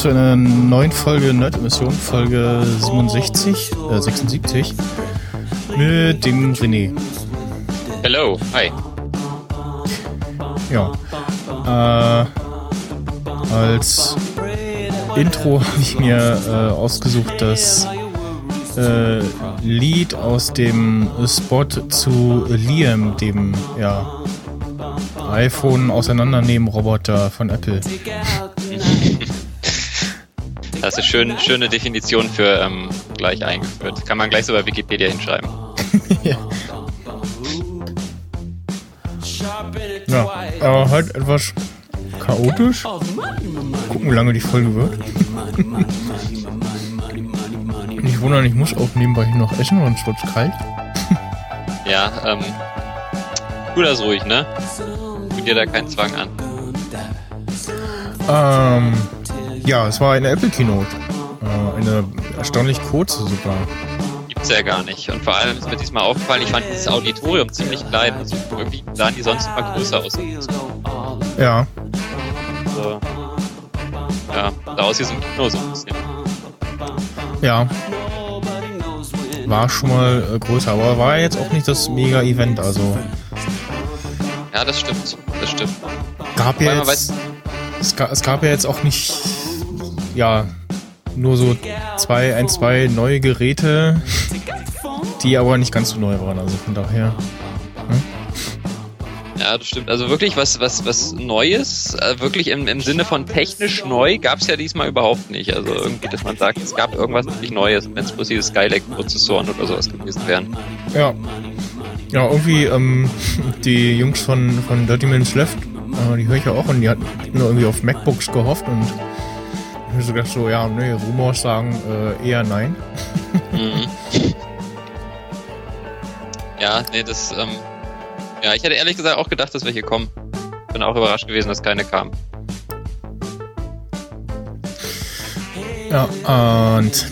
Zu einer neuen Folge Nerd-Emission, Folge 67, äh, 76, mit dem René. Hello, hi. Ja. Äh, als Intro habe ich mir äh, ausgesucht das äh, Lied aus dem Spot zu Liam, dem ja, iPhone auseinandernehmen Roboter von Apple. Schön, schöne Definition für ähm, gleich eingeführt. Kann man gleich so bei Wikipedia hinschreiben. ja. ja, aber halt etwas chaotisch. Gucken, wie lange die Folge wird. Nicht wundern, ich muss auch nebenbei noch essen, sonst wird's kalt. Ja, ähm. Tu das ruhig, ne? Tu dir da keinen Zwang an. Ähm, ja, es war eine Apple Keynote. Eine erstaunlich kurze sogar. Gibt's ja gar nicht. Und vor allem ist mir diesmal aufgefallen, ich fand dieses Auditorium ziemlich klein. Also irgendwie sahen die sonst immer größer aus. Ja, So. Ja, sah aus ein Kino so ein bisschen. ja. War schon mal äh, größer, aber war jetzt auch nicht das Mega-Event. Also Ja, das stimmt. Das stimmt. gab ja jetzt, es, ga, es gab ja jetzt auch nicht, ja, nur so zwei, ein, zwei neue Geräte, die aber nicht ganz so neu waren. Also von daher. Ja, das stimmt. Also wirklich was, was, was Neues, äh, wirklich im, im Sinne von technisch neu, gab's ja diesmal überhaupt nicht. Also irgendwie, dass man sagt, es gab irgendwas wirklich Neues, wenn es bloß diese Skylake-Prozessoren oder sowas gewesen wären. Ja. Ja, irgendwie, ähm, die Jungs von, von Dirty Minutes Left, äh, die höre ich ja auch und die hatten nur irgendwie auf MacBooks gehofft und ich mir so gedacht, so, ja, nee, Rumors sagen äh, eher nein. Mhm. Ja, nee, das, ähm, ja, ich hätte ehrlich gesagt auch gedacht, dass welche kommen. Bin auch überrascht gewesen, dass keine kamen. Ja, und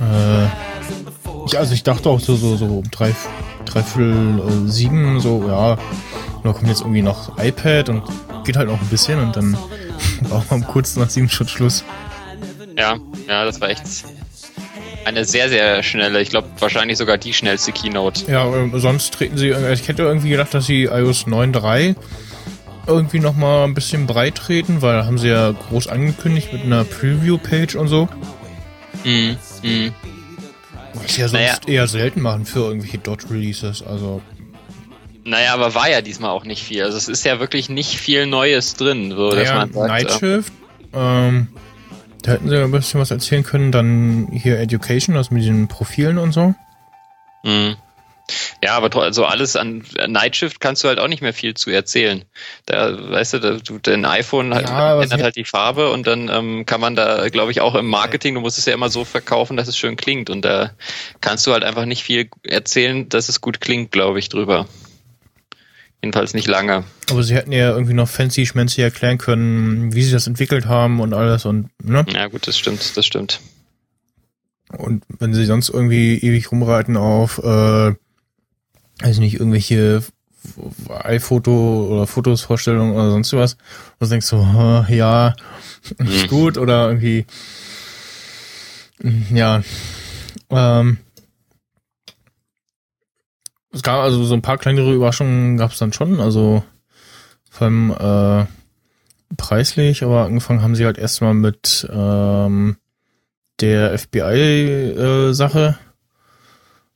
äh, ja, also ich dachte auch so, so, so um drei, dreiviertel äh, sieben, so, ja, da kommt jetzt irgendwie noch iPad und geht halt noch ein bisschen und dann war um kurz nach sieben schon Schluss. Ja, ja, das war echt eine sehr, sehr schnelle, ich glaube wahrscheinlich sogar die schnellste Keynote. Ja, äh, sonst treten sie, äh, ich hätte irgendwie gedacht, dass sie iOS 9.3 irgendwie nochmal ein bisschen breit treten, weil haben sie ja groß angekündigt mit einer Preview-Page und so. Mhm. Mhm. Was sie ja sonst Naja. eher selten machen für irgendwelche Dot-Releases, also. Naja, aber war ja diesmal auch nicht viel. Also es ist ja wirklich nicht viel Neues drin, so dass Naja, man sagt, Night äh, Shift, ähm, da hätten sie ein bisschen was erzählen können, dann hier Education, also mit diesen Profilen und so. Mhm. Ja, aber tro- also alles an an Night Shift kannst du halt auch nicht mehr viel zu erzählen. Da, weißt du, da, du dein iPhone halt, Ja, ändert halt die Farbe und dann ähm, kann man da, glaube ich, auch im Marketing, du musst es ja immer so verkaufen, dass es schön klingt und da kannst du halt einfach nicht viel erzählen, dass es gut klingt, glaube ich, drüber. Jedenfalls nicht lange. Aber sie hätten ja irgendwie noch fancy schmancy erklären können, wie sie das entwickelt haben und alles und, ne? Ja, gut, das stimmt, das stimmt. Und wenn sie sonst irgendwie ewig rumreiten auf, äh, weiß nicht, irgendwelche iPhoto oder Fotosvorstellungen oder sonst was, und du denkst so, äh, ja, ist Mhm. gut oder irgendwie, mm, ja, ähm, es gab also so ein paar kleinere Überraschungen gab es dann schon, also vor allem äh, preislich, aber angefangen haben sie halt erstmal mit ähm, der FBI-Sache.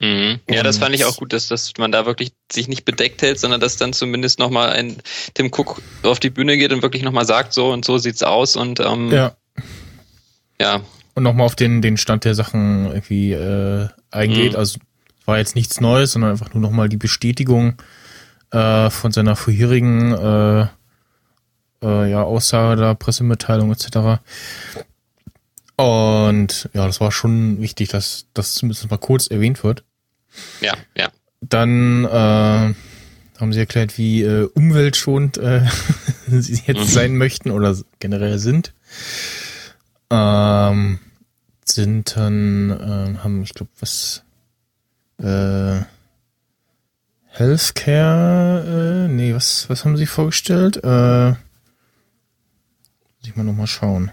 Mhm. Ja, das fand ich auch gut, dass, dass man da wirklich sich nicht bedeckt hält, sondern dass dann zumindest nochmal ein Tim Cook auf die Bühne geht und wirklich nochmal sagt, so und so sieht's aus und ähm, ja. Ja. Und nochmal auf den, den Stand der Sachen irgendwie äh, eingeht. Mhm. Also war jetzt nichts Neues, sondern einfach nur nochmal die Bestätigung äh, von seiner vorherigen äh, äh, ja, Aussage da, Pressemitteilung etc. Und ja, das war schon wichtig, dass das zumindest mal kurz erwähnt wird. ja, ja. Dann äh, haben sie erklärt, wie äh, umweltschonend äh, sie jetzt Mhm. sein möchten oder generell sind. Ähm, sind dann, haben, ich glaube, was äh, Healthcare, äh, nee, was, was haben sie vorgestellt? Äh, muss ich mal nochmal schauen.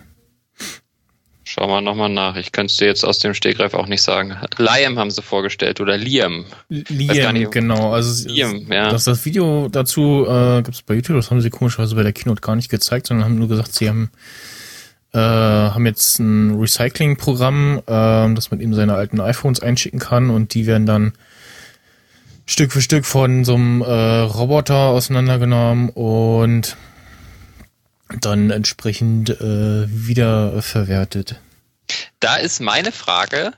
Schauen wir nochmal nach. Ich könnte es dir jetzt aus dem Stegreif auch nicht sagen. Liam haben sie vorgestellt oder Liam. Liam, nicht. genau. Also Liam, ja. Das, das Video dazu äh, gibt es bei YouTube, das haben sie komischerweise bei der Keynote gar nicht gezeigt, sondern haben nur gesagt, sie haben, äh, haben jetzt ein Recycling-Programm, äh, dass man eben seine alten iPhones einschicken kann und die werden dann Stück für Stück von so einem äh, Roboter auseinandergenommen und dann entsprechend äh, wiederverwertet. Da ist meine Frage.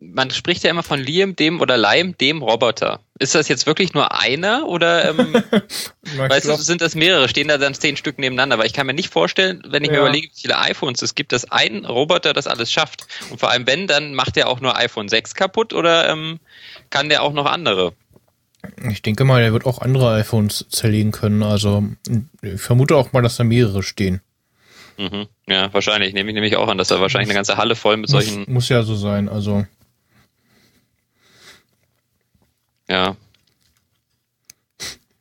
Man spricht ja immer von Liam, dem oder Liam, dem Roboter. Ist das jetzt wirklich nur einer oder ähm, weißt du, sind das mehrere? Stehen da dann zehn Stück nebeneinander? Weil ich kann mir nicht vorstellen, wenn ich mir Ja. überlege, wie viele iPhones es gibt, dass ein Roboter das alles schafft. Und vor allem wenn, dann macht er auch nur iPhone 6 kaputt oder ähm, kann der auch noch andere? Ich denke mal, er wird auch andere iPhones zerlegen können. Also ich vermute auch mal, dass da mehrere stehen. Mhm. Ja, wahrscheinlich. Nehme ich nämlich auch an, dass da wahrscheinlich eine ganze Halle voll mit solchen, muss, muss ja so sein. Also ja.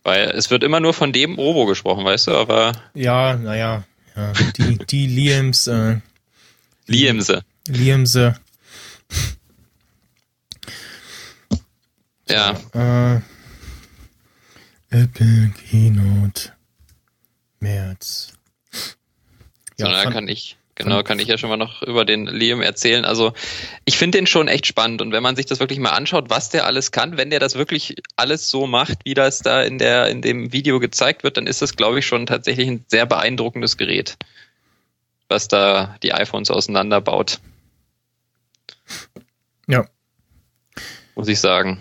Weil es wird immer nur von dem Robo gesprochen, weißt du, aber ja, naja, ja, die die Liams, äh, Liamse. Liamse, Ja. äh, Apple Keynote März. So, da kann ich, genau, kann ich ja schon mal noch über den Liam erzählen. Also ich finde den schon echt spannend und wenn man sich das wirklich mal anschaut, was der alles kann, wenn der das wirklich alles so macht, wie das da in der, in dem Video gezeigt wird, dann ist das, glaube ich, schon tatsächlich ein sehr beeindruckendes Gerät, was da die iPhones auseinanderbaut, ja, muss ich sagen.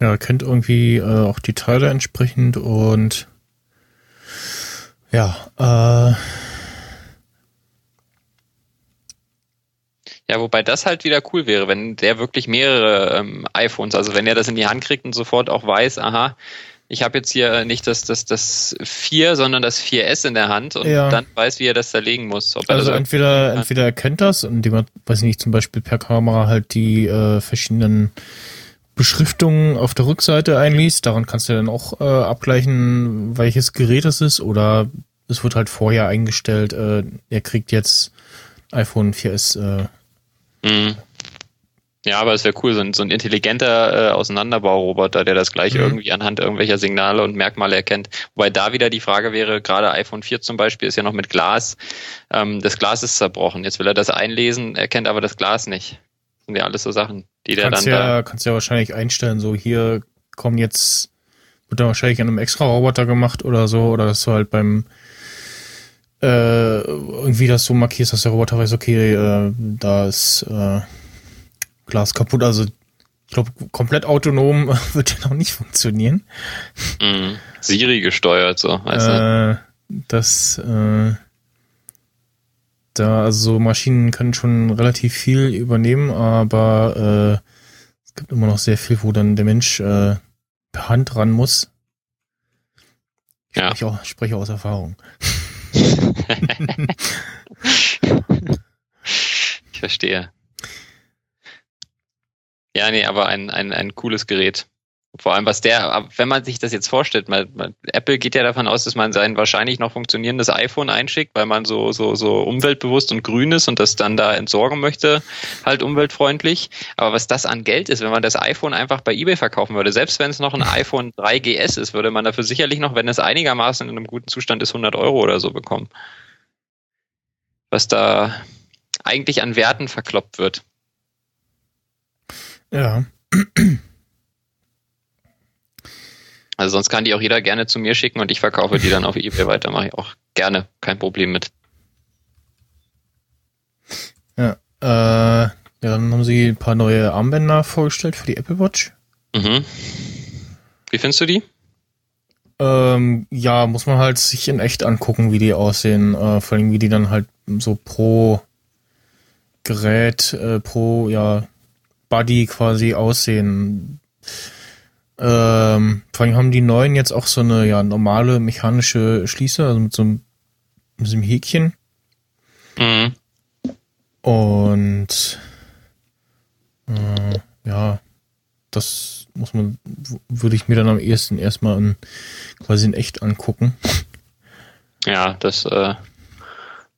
ja, kennt irgendwie äh, auch die Teile entsprechend und ja, äh, Ja, wobei das halt wieder cool wäre, wenn der wirklich mehrere ähm, iPhones, also wenn er das in die Hand kriegt und sofort auch weiß, aha, ich habe jetzt hier nicht das, das, das 4, sondern das 4S in der Hand und Ja. dann weiß, wie er das zerlegen muss. Also entweder, entweder erkennt das, indem er, weiß ich nicht, zum Beispiel per Kamera halt die äh, verschiedenen Beschriftungen auf der Rückseite einliest. Daran kannst du dann auch äh, abgleichen, welches Gerät es ist. Oder es wird halt vorher eingestellt, äh, er kriegt jetzt iPhone 4S. Äh, Mhm. Ja, aber es wäre cool, so ein, so ein intelligenter äh, Auseinanderbauroboter, der das gleich Mhm. irgendwie anhand irgendwelcher Signale und Merkmale erkennt. Wobei da wieder die Frage wäre, gerade iPhone 4 zum Beispiel ist ja noch mit Glas. Ähm, das Glas ist zerbrochen. Jetzt will er das einlesen, erkennt aber das Glas nicht. Sind ja alles so Sachen, die der kannst dann ja, kannst ja wahrscheinlich einstellen, so hier kommen jetzt, wird dann wahrscheinlich an einem extra Roboter gemacht oder so, oder dass du halt beim äh, irgendwie das so markierst, dass der Roboter weiß, okay, äh, da ist äh, Glas kaputt. Also ich glaube, komplett autonom wird ja noch nicht funktionieren. da mh, Siri gesteuert, so. Weißt du? Äh, das äh, da, also so Maschinen können schon relativ viel übernehmen, aber äh, es gibt immer noch sehr viel, wo dann der Mensch äh, per Hand ran muss. Ich Ja. spreche, auch, spreche aus Erfahrung. Ich verstehe. Ja, nee, aber ein, ein, ein cooles Gerät. Vor allem, was der, wenn man sich das jetzt vorstellt, mal, mal, Apple geht ja davon aus, dass man sein wahrscheinlich noch funktionierendes iPhone einschickt, weil man so, so, so umweltbewusst und grün ist und das dann da entsorgen möchte, halt umweltfreundlich. Aber was das an Geld ist, wenn man das iPhone einfach bei eBay verkaufen würde, selbst wenn es noch ein iPhone 3GS ist, würde man dafür sicherlich noch, wenn es einigermaßen in einem guten Zustand ist, 100 Euro oder so bekommen. Was da eigentlich an Werten verkloppt wird. Ja. Also sonst kann die auch jeder gerne zu mir schicken und ich verkaufe die dann auf eBay weiter. Mache ich auch gerne, kein Problem mit. Ja. Äh, ja, dann haben sie ein paar neue Armbänder vorgestellt für die Apple Watch. Mhm. Wie findest du die? Ähm, ja, muss man halt sich in echt angucken, wie die aussehen. Äh, vor allem, wie die dann halt so pro Gerät, äh, pro, ja, Body quasi aussehen. Ähm, vor allem haben die neuen jetzt auch so eine, ja, normale mechanische Schließe, also mit so einem, mit so einem Häkchen. Mhm. Und äh, ja, das muss man, würde ich mir dann am ehesten erstmal in, quasi in echt angucken. Ja, das, äh,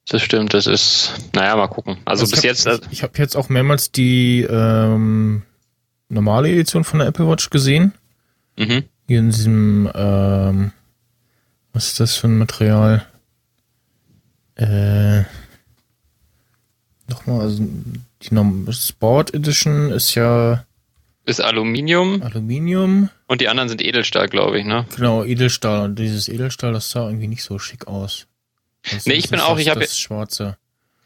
das stimmt. Das ist, naja, mal gucken. Also, ich bis hab, jetzt, äh, Ich, ich habe jetzt auch mehrmals die ähm, normale Edition von der Apple Watch gesehen. Mhm. Hier in diesem, ähm, was ist das für ein Material? Äh, nochmal, also die Sport Edition ist ja ist Aluminium Aluminium. und die anderen sind Edelstahl, glaube ich, ne? Genau, Edelstahl. Und dieses Edelstahl, das sah irgendwie nicht so schick aus. Das Nee, ist ich bin das- auch- ich hab das Schwarze.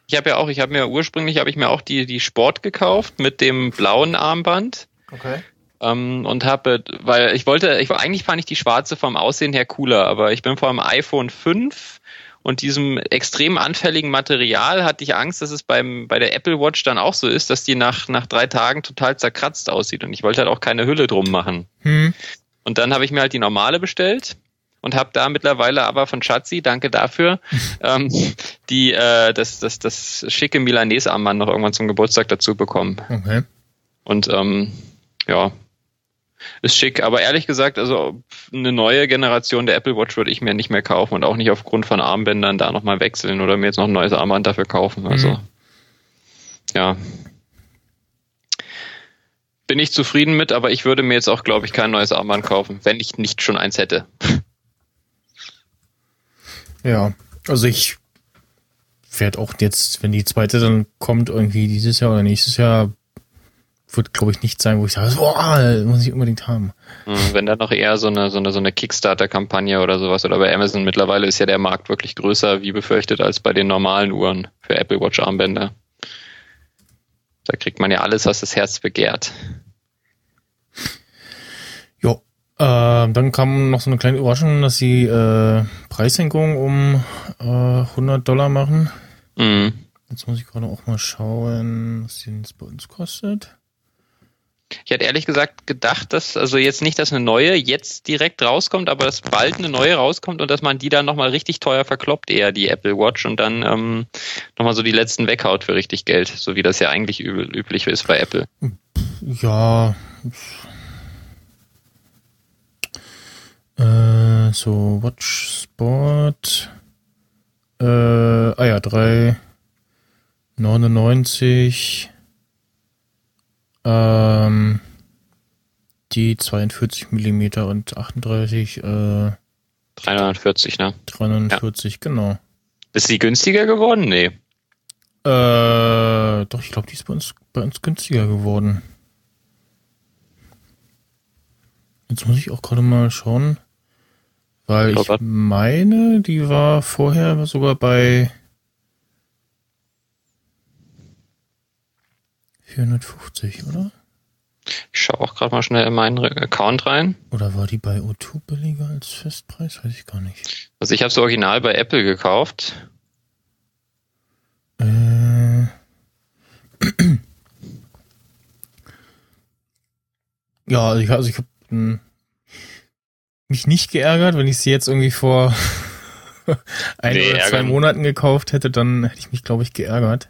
Ich habe ja auch, ich habe mir ursprünglich habe ich mir auch die die Sport gekauft mit dem blauen Armband Okay. Ähm, und habe, weil ich wollte, ich eigentlich fand ich die schwarze vom Aussehen her cooler, aber ich bin vor dem iPhone 5 und diesem extrem anfälligen Material hatte ich Angst, dass es beim bei der Apple Watch dann auch so ist, dass die nach nach drei Tagen total zerkratzt aussieht und ich wollte halt auch keine Hülle drum machen. Hm. Und dann habe ich mir halt die normale bestellt und habe da mittlerweile aber von Schatzi, danke dafür, ähm, die äh, das, das, das schicke Milanese-Armband noch irgendwann zum Geburtstag dazu bekommen. Okay. Und ähm, ja, ist schick. Aber ehrlich gesagt, also eine neue Generation der Apple Watch würde ich mir nicht mehr kaufen und auch nicht aufgrund von Armbändern da nochmal wechseln oder mir jetzt noch ein neues Armband dafür kaufen. Also Mhm. ja. Bin ich zufrieden mit, aber ich würde mir jetzt auch, glaube ich, kein neues Armband kaufen, wenn ich nicht schon eins hätte. Ja, also ich werde auch jetzt, wenn die zweite dann kommt, irgendwie dieses Jahr oder nächstes Jahr, wird glaube ich nicht sein, wo ich sage, boah, muss ich unbedingt haben. Hm, Wenn dann noch eher so eine, so eine, so eine Kickstarter-Kampagne oder sowas oder bei Amazon mittlerweile ist ja der Markt wirklich größer, wie befürchtet, als bei den normalen Uhren für Apple Watch Armbänder. Da kriegt man ja alles, was das Herz begehrt. Jo. Äh, dann kam noch so eine kleine Überraschung, dass sie äh, Preissenkung um äh, 100 Dollar machen. Mhm. Jetzt muss ich gerade auch mal schauen, was die bei uns kostet. Ich hätte ehrlich gesagt gedacht, dass, also jetzt nicht, dass eine neue jetzt direkt rauskommt, aber dass bald eine neue rauskommt und dass man die dann nochmal richtig teuer verkloppt, eher die Apple Watch und dann ähm, nochmal so die letzten weghaut für richtig Geld, so wie das ja eigentlich üb üblich ist bei Apple. Ja. Äh, so, Watch Sport. Äh, ah ja, 3,99. Ähm, die 42 Millimeter und 38, äh, 340, ne? 349, genau. Ist die günstiger geworden? Nee. Äh, doch, ich glaube, die ist bei uns, bei uns günstiger geworden. Jetzt muss ich auch gerade mal schauen, weil Ja, ich warte. meine, die war vorher sogar bei 450, oder? Ich schaue auch gerade mal schnell in meinen Account rein. Oder war die bei O2 billiger als Festpreis? Weiß ich gar nicht. Also ich habe es original bei Apple gekauft. Äh. Ja, also ich, also ich habe mich nicht geärgert, wenn ich sie jetzt irgendwie vor ein Nee, oder zwei ärgern. Monaten gekauft hätte, dann hätte ich mich, glaube ich, geärgert.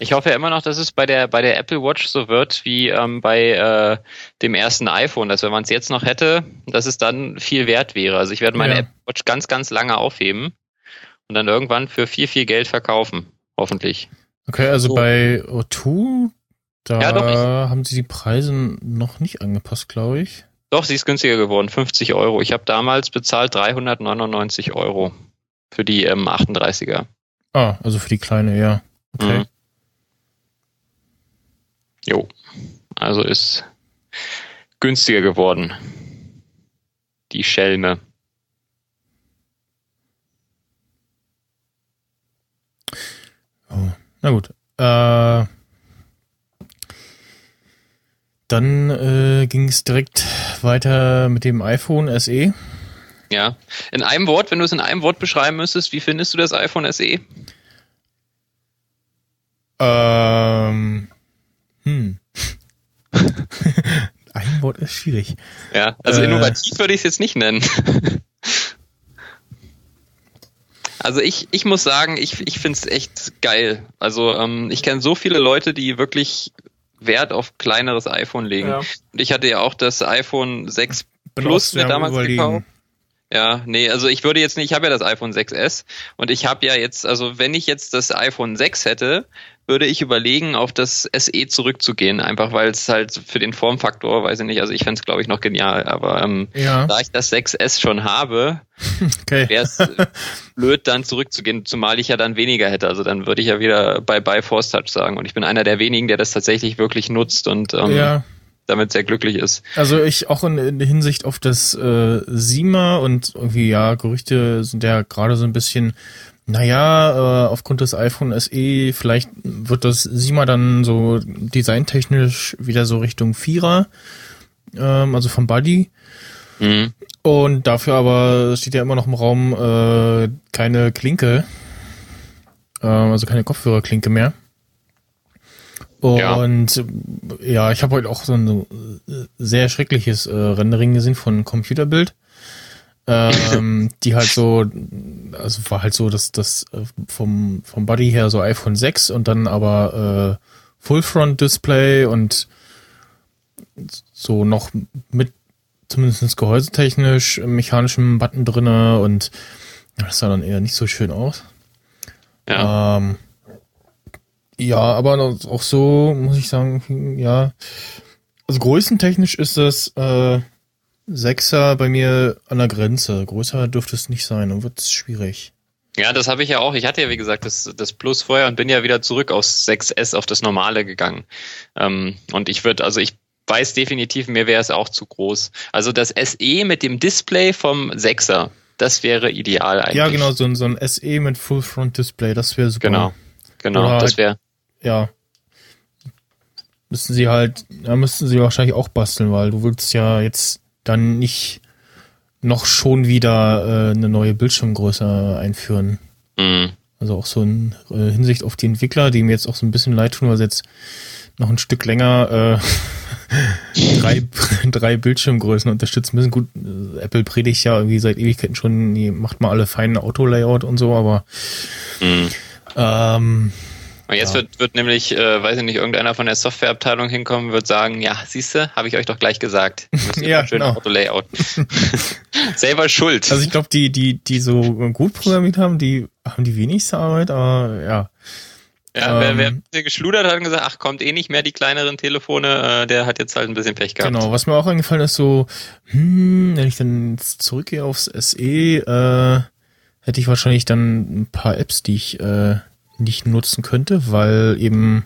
Ich hoffe ja immer noch, dass es bei der bei der Apple Watch so wird wie ähm, bei äh, dem ersten iPhone, dass wenn man es jetzt noch hätte, dass es dann viel wert wäre. Also ich werde meine Ja. Apple Watch ganz ganz lange aufheben und dann irgendwann für viel viel Geld verkaufen, hoffentlich. Okay, also So. bei O2, da Ja, doch, haben sie die Preise noch nicht angepasst, glaube ich. Doch, sie ist günstiger geworden, 50 Euro. Ich habe damals bezahlt 399 Euro für die ähm, 38er. Ah, also für die kleine, ja. Okay. Mhm. Jo. Also ist günstiger geworden. Die Schelme. Oh, na gut. Äh, dann äh, ging es direkt weiter mit dem iPhone. SE. Ja. In einem Wort, wenn du es in einem Wort beschreiben müsstest, wie findest du das iPhone? SE? Ähm, hm. Ein Wort ist schwierig. Ja, also Äh. innovativ würde ich es jetzt nicht nennen. Also ich, ich muss sagen, ich, ich finde es echt geil. Also ähm, ich kenne so viele Leute, die wirklich Wert auf kleineres iPhone legen. Ja. Und ich hatte ja auch das iPhone 6 Bin Plus mir damals überlegen. gekauft. Ja, nee, also ich würde jetzt nicht, ich habe ja das iPhone 6S und ich habe ja jetzt, also wenn ich jetzt das iPhone 6 hätte, würde ich überlegen, auf das SE zurückzugehen, einfach weil es halt für den Formfaktor, weiß ich nicht, also ich fände es glaube ich noch genial, aber ähm, Ja, da ich das 6S schon habe, okay. wäre es blöd, dann zurückzugehen, zumal ich ja dann weniger hätte. Also dann würde ich ja wieder bei Bye Force Touch sagen. Und ich bin einer der wenigen, der das tatsächlich wirklich nutzt und ähm, Ja, damit sehr glücklich ist. also ich auch in, in Hinsicht auf das äh, Sima und irgendwie, ja, Gerüchte sind ja gerade so ein bisschen, naja, äh, aufgrund des iPhone SE, vielleicht wird das Sima dann so designtechnisch wieder so Richtung Vierer, ähm, also vom Buddy. Mhm. Und dafür aber steht ja immer noch im Raum äh, keine Klinke, ähm, also keine Kopfhörerklinke mehr. Ja. Und äh, ja, ich habe heute auch so ein so, äh, sehr schreckliches äh, Rendering gesehen von Computerbild. Ähm, die halt so, also war halt so, dass das äh, vom, vom Body her so iPhone 6 und dann aber äh, Full Front Display und so noch mit zumindest gehäusetechnisch mechanischem Button drinne und das sah dann eher nicht so schön aus. Ja. Ähm, ja, aber auch so muss ich sagen, ja. Also größentechnisch ist das äh, Sechser bei mir an der Grenze. Größer dürfte es nicht sein, dann wird es schwierig. Ja, das habe ich ja auch. Ich hatte ja, wie gesagt, das, das Plus vorher und bin ja wieder zurück aus 6S auf das Normale gegangen. Ähm, und ich würde, also ich weiß definitiv, mir wäre es auch zu groß. Also das SE mit dem Display vom 6er, das wäre ideal eigentlich. Ja, genau, so, ein- so ein SE mit Full Front Display, das wäre super. Genau. Genau, Oder das wäre. Ja. Müssten sie halt, ja, müssten sie wahrscheinlich auch basteln, weil du willst ja jetzt dann nicht noch schon wieder äh, eine neue Bildschirmgröße einführen. Mhm. Also auch so in äh, Hinsicht auf die Entwickler, die mir jetzt auch so ein bisschen leid tun, weil sie jetzt noch ein Stück länger äh, drei, drei Bildschirmgrößen unterstützen müssen. Gut, äh, Apple predigt ja irgendwie seit Ewigkeiten schon, ihr macht mal alle feinen Autolayout und so, aber Mhm. ähm, Und jetzt Ja. wird, wird nämlich, äh, weiß ich nicht, irgendeiner von der Softwareabteilung hinkommen, wird sagen, ja, siehste, habe ich euch doch gleich gesagt. Ja, schön genau. Autolayout. Selber schuld. also ich glaube, die, die, die so gut programmiert haben, die haben die wenigste Arbeit, aber ja. ja, wer, wer ähm, ein bisschen geschludert hat und gesagt, ach, kommt eh nicht mehr die kleineren Telefone, äh, der hat jetzt halt ein bisschen Pech gehabt. Genau, was mir auch eingefallen ist, so, hm, wenn ich dann zurückgehe aufs SE, äh, hätte ich wahrscheinlich dann ein paar Apps, die ich äh, nicht nutzen könnte, weil eben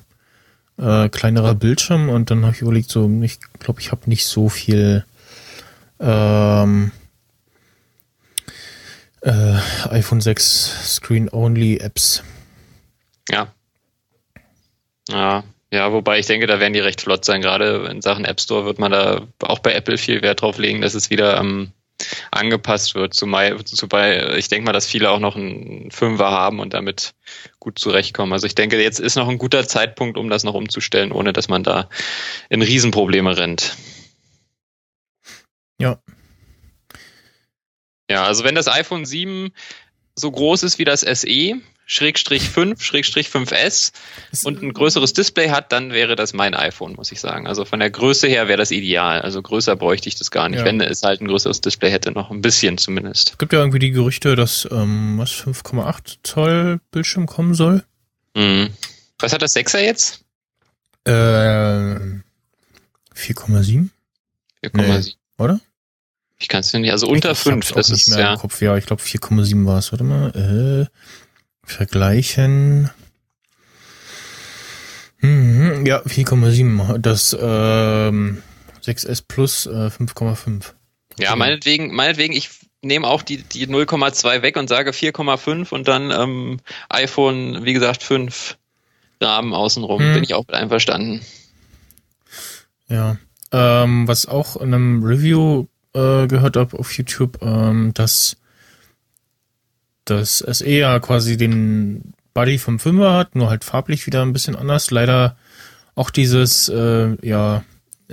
äh, kleinerer Bildschirm und dann habe ich überlegt, so, ich glaube, ich habe nicht so viel ähm, äh, iPhone 6 Screen-Only-Apps. Ja. Ja, ja, wobei ich denke, da werden die recht flott sein. Gerade in Sachen App Store wird man da auch bei Apple viel Wert drauf legen, dass es wieder ähm, angepasst wird. Zumal, zumal ich denke mal, dass viele auch noch einen Fünfer haben und damit gut zurechtkommen. Also ich denke, jetzt ist noch ein guter Zeitpunkt, um das noch umzustellen, ohne dass man da in Riesenprobleme rennt. Ja. Ja, also wenn das iPhone 7 so groß ist wie das SE, Schrägstrich 5, Schrägstrich 5S und ein größeres Display hat, dann wäre das mein iPhone, muss ich sagen. Also von der Größe her wäre das ideal. Also größer bräuchte ich das gar nicht, Ja. wenn es halt ein größeres Display hätte, noch ein bisschen zumindest. Es gibt ja irgendwie die Gerüchte, dass ähm, was 5,8 Zoll Bildschirm kommen soll. Mhm. Was hat das 6er jetzt? Äh, 4,7, 4,7. oder? Ich kann es nicht, also unter Ich hab's 5, auch das ist mehr ja. Kopf. Ja, ich glaube 4,7 war es. Warte mal. Äh, vergleichen. Mhm, Ja, 4,7. Das ähm, 6S Plus äh, 5,5. Ja, meinetwegen, meinetwegen, ich nehme auch die, die 0,2 weg und sage 4,5 und dann ähm, iPhone, wie gesagt, 5 Rahmen außenrum. Hm. Bin ich auch mit einverstanden. Ja. Ähm, was auch in einem Review äh, gehört habe auf YouTube, ähm, dass das SE ja quasi den Body vom Fünfer hat, nur halt farblich wieder ein bisschen anders. Leider auch dieses äh, ja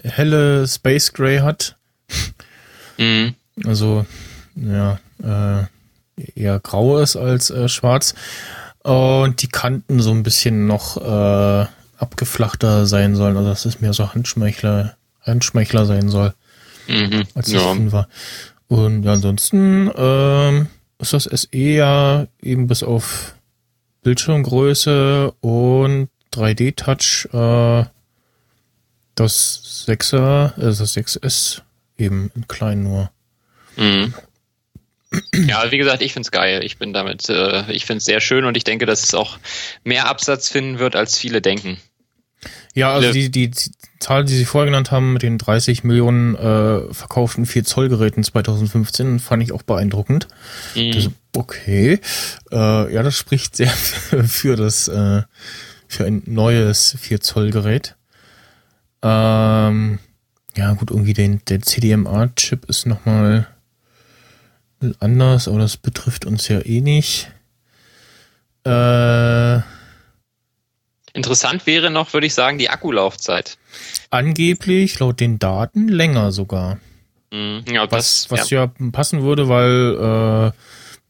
helle Space Gray hat. Mhm. Also ja äh, eher grau ist als äh, schwarz. Und die Kanten so ein bisschen noch äh, abgeflachter sein sollen. Also dass es mehr so Handschmeichler, Handschmeichler sein soll Mhm. als das Ja. Fünfer. Und ansonsten ähm, ist das SE ja eben bis auf Bildschirmgröße und 3D-Touch äh, das 6er, äh, das 6S eben in klein nur. Mhm. Ja, wie gesagt, ich find's geil. Ich bin damit, äh, ich find's sehr schön und ich denke, dass es auch mehr Absatz finden wird, als viele denken. Ja, also die, die, Zahl, die Sie vorher genannt haben mit den 30 Millionen äh, verkauften 4 Zoll Geräten 2015, fand ich auch beeindruckend. Mhm. Das, okay. Äh, ja, das spricht sehr für das, äh, für ein neues 4 Zoll Gerät. Ähm, ja, gut, irgendwie den, der CDMA-Chip ist nochmal anders, aber das betrifft uns ja eh nicht. Äh, Interessant wäre noch, würde ich sagen, die Akkulaufzeit. angeblich, laut den Daten, länger sogar. Mhm. Ja, Was, das, was ja. ja. passen würde, weil äh,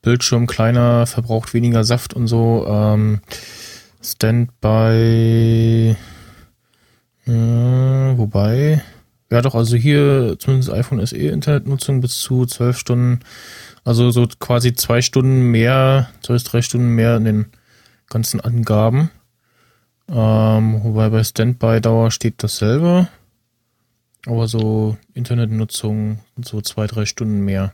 Bildschirm kleiner, verbraucht weniger Saft und so. Ähm, Standby. Äh, wobei. Ja, doch, also hier zumindest iPhone SE Internetnutzung bis zu 12 Stunden. Also so quasi zwei Stunden mehr, zwei bis drei Stunden mehr in den ganzen Angaben. Ähm, wobei bei Standby-Dauer steht dasselbe. Aber so Internetnutzung so zwei, drei Stunden mehr.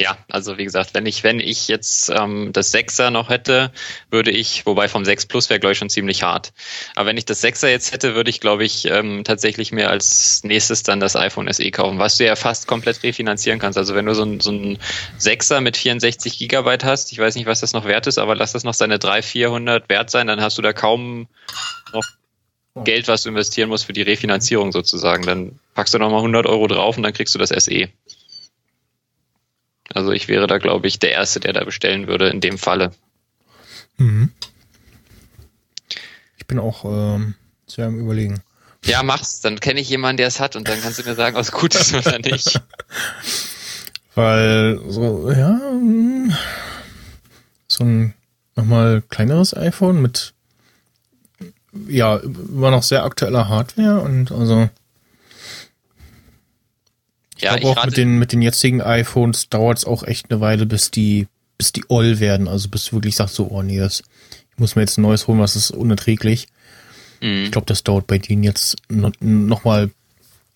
Ja, also wie gesagt, wenn ich, wenn ich jetzt ähm, das 6er noch hätte, würde ich, wobei vom 6 Plus wäre, glaube ich, schon ziemlich hart. Aber wenn ich das 6er jetzt hätte, würde ich, glaube ich, ähm, tatsächlich mir als nächstes dann das iPhone SE kaufen, was du ja fast komplett refinanzieren kannst. Also wenn du so ein, so ein 6er mit 64 Gigabyte hast, ich weiß nicht, was das noch wert ist, aber lass das noch seine 300, 400 wert sein, dann hast du da kaum noch Geld, was du investieren musst für die Refinanzierung sozusagen. Dann packst du nochmal 100 Euro drauf und dann kriegst du das SE. Also ich wäre da, glaube ich, der Erste, der da bestellen würde in dem Falle. Mhm. Ich bin auch ähm, sehr am überlegen. Ja, mach's. Dann kenne ich jemanden, der es hat und dann kannst du mir sagen, ob es gut ist oder nicht. Weil so, ja, mm, so ein nochmal kleineres iPhone mit ja, immer noch sehr aktueller Hardware und also Ja, glaube ich auch mit den mit den jetzigen iPhones dauert es auch echt eine Weile, bis die bis die all werden, also bis du wirklich sagst so, oh nee, das ich muss mir jetzt ein neues holen, was ist unerträglich. Mhm. Ich glaube, das dauert bei denen jetzt no, noch mal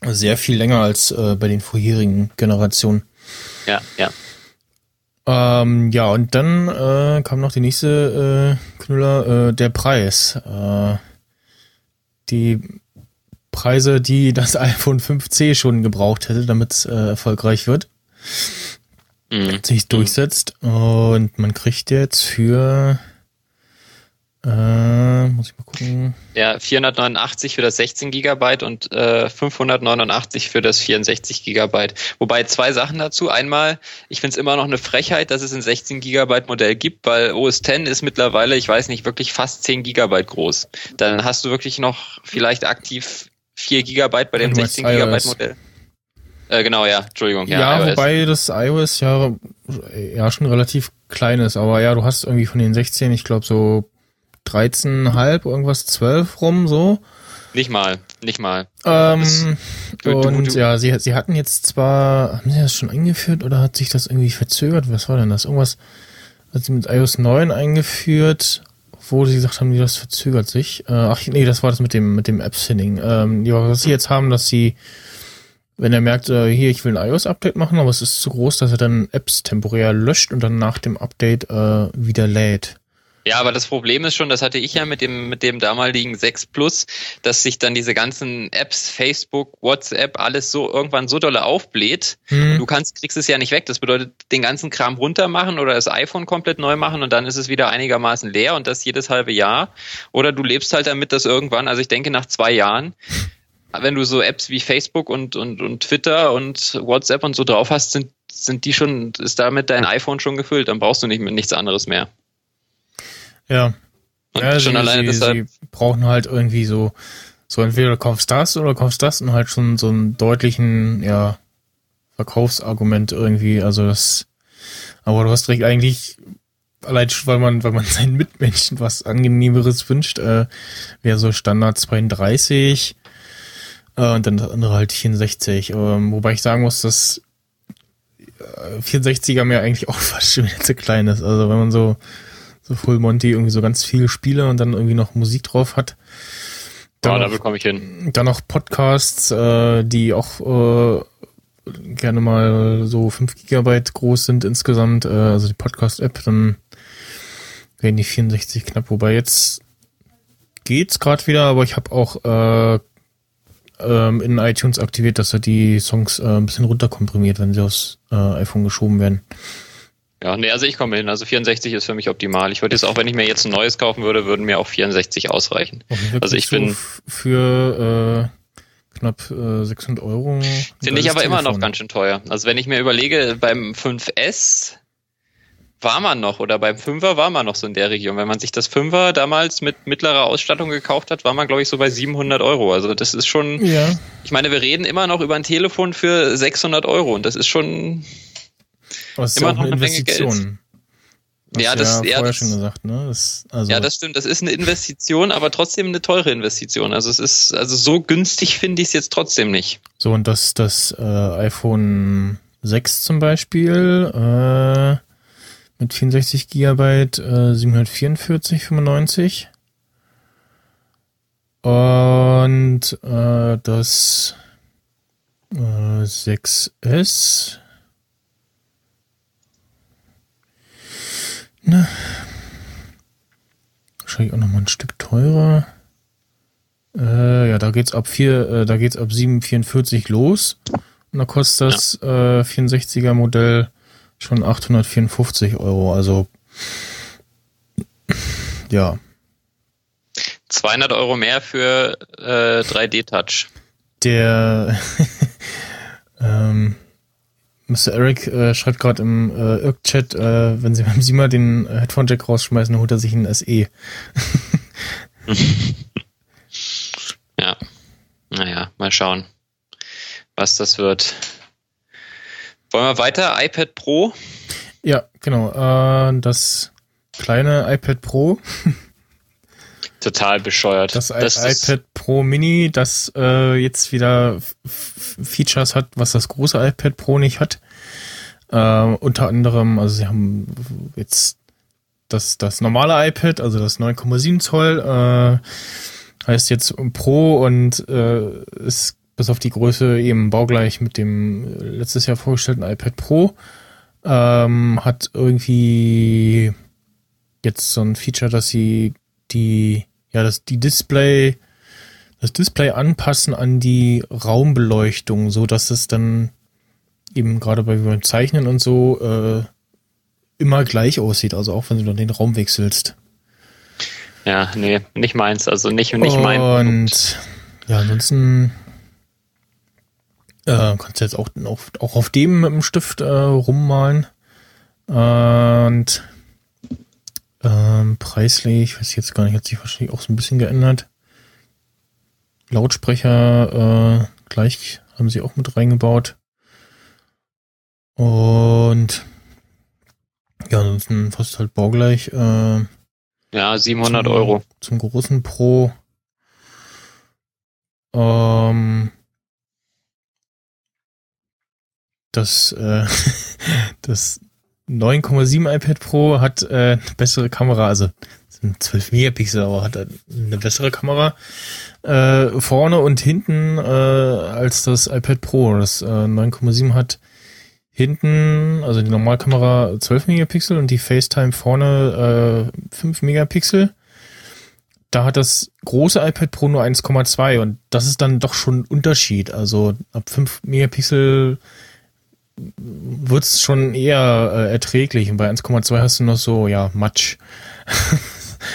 sehr viel länger als äh, bei den vorherigen Generationen. ja, ja. Ähm, ja, und dann äh, kam noch die nächste äh, Knüller, äh, der Preis. Äh, die Preise, die das iPhone 5C schon gebraucht hätte, damit es äh, erfolgreich wird, Mhm. sich durchsetzt. Und man kriegt jetzt für, äh, muss ich mal gucken, Ja, 489 für das 16 Gigabyte und äh, 589 für das 64 Gigabyte. Wobei zwei Sachen dazu. Einmal, ich finde es immer noch eine Frechheit, dass es ein 16 Gigabyte Modell gibt, weil OS X ist mittlerweile, ich weiß nicht, wirklich fast 10 Gigabyte groß. Dann hast du wirklich noch vielleicht aktiv 4 Gigabyte bei dem Du meinst 16 Gigabyte iOS. Modell. Äh, genau, ja, Entschuldigung. Ja, Ja, wobei das iOS ja, ja schon relativ klein ist, aber ja, du hast irgendwie von den 16, ich glaube so 13,5, irgendwas 12 rum, so. Nicht mal, nicht mal. Ähm, du- du- und du- ja, sie, sie hatten jetzt zwar, haben sie das schon eingeführt oder hat sich das irgendwie verzögert? Was war denn das? Irgendwas hat sie mit iOS 9 eingeführt, wo sie gesagt haben, das verzögert sich. Äh, ach nee, das war das mit dem, mit dem App-Thinning. Ähm, ja, was sie jetzt haben, dass sie, wenn er merkt, äh, hier, ich will ein iOS-Update machen, aber es ist zu groß, dass er dann Apps temporär löscht und dann nach dem Update äh, wieder lädt. Ja, aber das Problem ist schon, das hatte ich ja mit dem, mit dem damaligen 6 Plus, dass sich dann diese ganzen Apps, Facebook, WhatsApp, alles so irgendwann so dolle aufbläht. Hm. Du kannst, kriegst es ja nicht weg. Das bedeutet, den ganzen Kram runter machen oder das iPhone komplett neu machen und dann ist es wieder einigermaßen leer und das jedes halbe Jahr. Oder du lebst halt damit, dass irgendwann, also ich denke nach zwei Jahren, wenn du so Apps wie Facebook und, und, und Twitter und WhatsApp und so drauf hast, sind, sind die schon, ist damit dein iPhone schon gefüllt, dann brauchst du nicht mit nichts anderes mehr. Ja. Und ja, schon sie, alleine sie, deshalb, sie brauchen halt irgendwie so, so entweder du kaufst das oder kaufst das und halt schon so einen deutlichen, ja, Verkaufsargument irgendwie. Also das, aber du hast recht, eigentlich, allein schon, weil man, weil man seinen Mitmenschen was Angenehmeres wünscht, äh, wäre so Standard 32 äh, und dann das andere halt 64. Ähm, wobei ich sagen muss, dass äh, 64er mir eigentlich auch fast schon wieder zu klein ist. Also wenn man so so Full Monty irgendwie so ganz viele Spiele und dann irgendwie noch Musik drauf hat. ja, Dann, da noch, bekomme ich hin. dann noch Podcasts, äh, die auch äh, gerne mal so 5 Gigabyte groß sind insgesamt, äh, also die Podcast-App, dann werden die 64 knapp. Wobei jetzt geht's gerade wieder, aber ich habe auch äh, ähm, in iTunes aktiviert, dass er die Songs äh, ein bisschen runterkomprimiert, wenn sie aufs äh, iPhone geschoben werden. Ja, nee, also ich komme hin. Also 64 ist für mich optimal. Ich würde jetzt auch, wenn ich mir jetzt ein neues kaufen würde, würden mir auch 64 ausreichen. Fall Also ich bin- für äh, knapp äh, 600 Euro. Finde ich aber immer noch ganz schön teuer. Also wenn ich mir überlege, beim 5S war man noch oder beim 5er war man noch so in der Region. Wenn man sich das 5er damals mit mittlerer Ausstattung gekauft hat, war man glaube ich so bei 700 Euro. Also das ist schon, Ja, ich meine, wir reden immer noch über ein Telefon für 600 Euro und das ist schon, es ist Immer ja auch noch eine eine Investition. Ja, das- ja ja, das- schon gesagt, ne? Das, also, ja, das stimmt. Das ist eine Investition, aber trotzdem eine teure Investition. Also es ist, also so günstig finde ich es jetzt trotzdem nicht. So, und das, das äh, iPhone 6 zum Beispiel äh, mit 64 Gigabyte äh, 744,95 und äh, das äh, 6S ne, wahrscheinlich auch noch mal ein Stück teurer. Äh, ja, da geht's ab vier, äh, da geht's ab 744 los. Und da kostet das äh, 64er Modell schon 854 Euro. Also ja, 200 Euro mehr für äh, 3D-Touch. der ähm, Mr. Eric äh, schreibt gerade im äh, Irk-Chat, äh, wenn sie beim Sima den äh, Headphone-Jack rausschmeißen, dann holt er sich einen SE. Ja. Naja, mal schauen, was das wird. Wollen wir weiter? iPad Pro? Ja, genau. Äh, das kleine iPad Pro Total bescheuert. Das, ist- iPad Pro Mini, das äh, jetzt wieder Features hat, was das große iPad Pro nicht hat. Äh, unter anderem, also sie haben jetzt das, das normale iPad, also das 9,7 Zoll, äh, heißt jetzt Pro und äh, ist bis auf die Größe eben baugleich mit dem letztes Jahr vorgestellten iPad Pro. Ähm, hat irgendwie jetzt so ein Feature, dass sie die, ja, das, die Display, das Display anpassen an die Raumbeleuchtung, so dass es dann eben gerade bei, beim Zeichnen und so äh, immer gleich aussieht, also auch wenn du dann den Raum wechselst. Ja, nee, nicht meins. Also nicht, nicht mein. Und ja, ansonsten äh, kannst du jetzt auch, auch, auch auf dem mit dem Stift äh, rummalen. Und preislich, weiß ich jetzt gar nicht, hat sich wahrscheinlich auch so ein bisschen geändert. Lautsprecher äh, gleich haben sie auch mit reingebaut. Und ja, ansonsten fast halt baugleich. Äh, Ja, 700 zum, Euro. Zum großen Pro. Ähm, das, äh, das 9,7 iPad Pro hat äh, eine bessere Kamera, also sind 12 Megapixel, aber hat eine bessere Kamera äh, vorne und hinten äh, als das iPad Pro. Das äh, 9,7 hat hinten, also die Normalkamera 12 Megapixel und die FaceTime vorne äh, 5 Megapixel. Da hat das große iPad Pro nur 1,2 und das ist dann doch schon ein Unterschied. Also ab 5 Megapixel wird's schon eher äh, erträglich und bei 1,2 hast du noch so, ja, Matsch.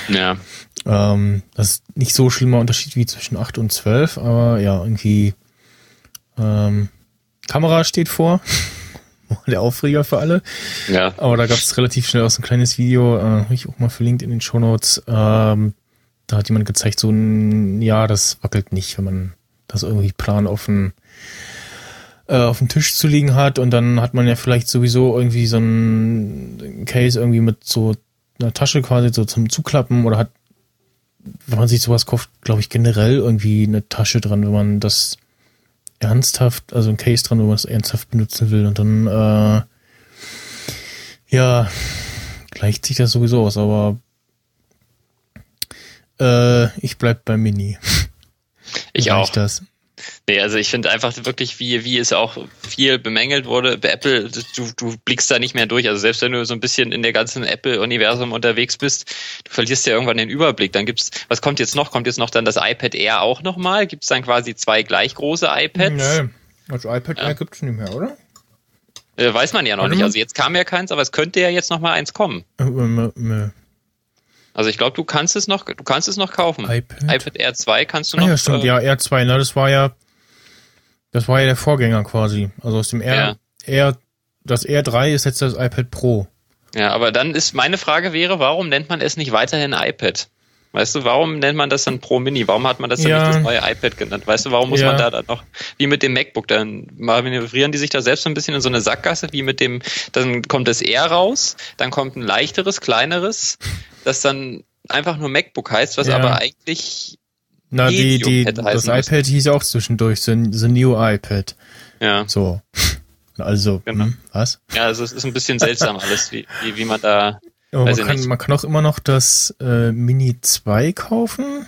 Ja. Ähm, das ist nicht so schlimmer Unterschied wie zwischen 8 und 12, aber ja, irgendwie ähm, Kamera steht vor. Der Aufreger für alle. Ja. Aber da gab es relativ schnell auch so ein kleines Video, äh, habe ich auch mal verlinkt in den Shownotes. Ähm, da hat jemand gezeigt, so ein, ja, das wackelt nicht, wenn man das irgendwie plan auf den, äh, auf dem Tisch zu liegen hat und dann hat man ja vielleicht sowieso irgendwie so ein Case irgendwie mit so einer Tasche quasi so zum Zuklappen oder hat, wenn man sich sowas kauft, glaube ich, generell irgendwie eine Tasche dran, wenn man das ernsthaft, also ein Case dran, wo man es ernsthaft benutzen will und dann, äh, ja, gleicht sich das sowieso aus, aber äh, ich bleib beim Mini. Ich auch. Das. Nee, also ich finde einfach wirklich, wie, wie es auch viel bemängelt wurde, bei Apple, du, du blickst da nicht mehr durch. Also selbst wenn du so ein bisschen in der ganzen Apple-Universum unterwegs bist, du verlierst ja irgendwann den Überblick. Dann gibt's, was kommt jetzt noch? Kommt jetzt noch dann das iPad Air auch nochmal? Gibt's dann quasi zwei gleich große iPads? Nee, also iPad Ja. Air gibt's nicht mehr, oder? Äh, weiß man ja noch nicht. Also jetzt kam ja keins, aber es könnte ja jetzt noch mal eins kommen. Also ich glaube, du kannst es noch, du kannst es noch kaufen. iPad? iPad Air 2 kannst du Ah, noch. ja, stimmt, äh, ja, R2, ne, das war ja, das war ja der Vorgänger quasi. Also aus dem R, R, das R3 ist jetzt das iPad Pro. Ja, aber dann ist meine Frage wäre, warum nennt man es nicht weiterhin iPad? Weißt du, warum nennt man das dann Pro Mini? Warum hat man das dann Ja. nicht das neue iPad genannt? Weißt du, warum muss Ja. man da dann noch, wie mit dem MacBook, dann manövrieren die sich da selbst so ein bisschen in so eine Sackgasse, wie mit dem, dann kommt das R raus, dann kommt ein leichteres, kleineres, das dann einfach nur MacBook heißt, was Ja. aber eigentlich, Na, die, die, das müssen. iPad hieß auch zwischendurch, the, the new iPad. ja, So. Also, Genau. hm, was? ja, also es ist ein bisschen seltsam alles, wie, wie, wie man da, Weiß man kann, nicht. man kann auch immer noch das äh, Mini 2 kaufen.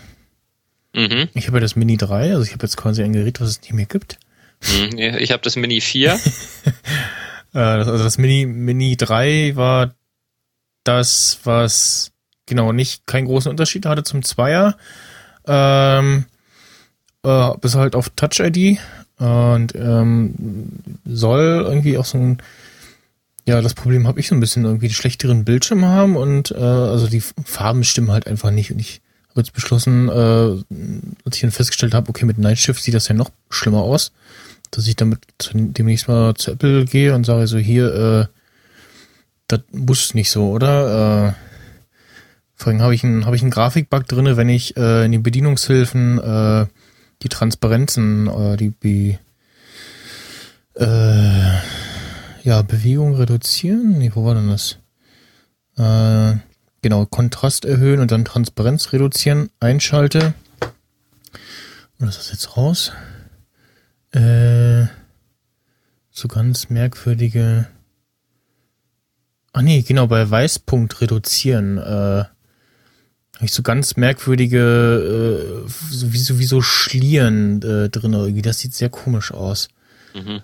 mhm. Ich habe ja das Mini 3, also ich habe jetzt quasi ein Gerät, was es nicht mehr gibt. Mhm. Ich habe das Mini 4. Äh, also das Mini, Mini 3 war das, was genau nicht keinen großen Unterschied hatte zum Zweier. Ähm, äh, bis halt auf Touch ID und ähm, soll irgendwie auch so ein ja, das Problem habe ich so ein bisschen irgendwie die schlechteren Bildschirme haben und äh, also die Farben stimmen halt einfach nicht und ich habe jetzt beschlossen, äh, als ich dann festgestellt habe, okay, mit Night Shift sieht das ja noch schlimmer aus, dass ich damit demnächst mal zu Apple gehe und sage so hier, äh, das muss nicht so, oder? Äh, vor allem habe ich einen habe ich einen Grafikbug drinne, wenn ich äh, in den Bedienungshilfen äh, die Transparenzen, äh, die, die äh, ja, Bewegung reduzieren? Nee, wo war denn das? Äh, genau, Kontrast erhöhen und dann Transparenz reduzieren, einschalte. Und ist das jetzt raus? Äh, so ganz merkwürdige. Ah nee, genau, bei Weißpunkt reduzieren, äh, habe ich so ganz merkwürdige, äh, so wie so, wie so Schlieren äh, drin irgendwie. Das sieht sehr komisch aus. Mhm.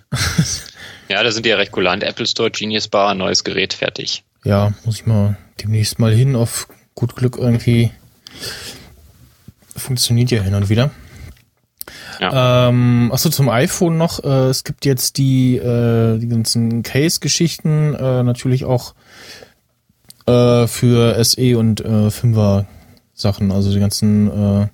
Ja, da sind die ja recht kulant. Apple Store, Genius Bar, neues Gerät, fertig. Ja, muss ich mal demnächst mal hin. Auf gut Glück irgendwie funktioniert ja hin und wieder. Ja. Ähm, achso, zum iPhone noch. Äh, es gibt jetzt die, äh, die ganzen Case-Geschichten äh, natürlich auch äh, für SE und äh, 5er Sachen. Also die ganzen äh,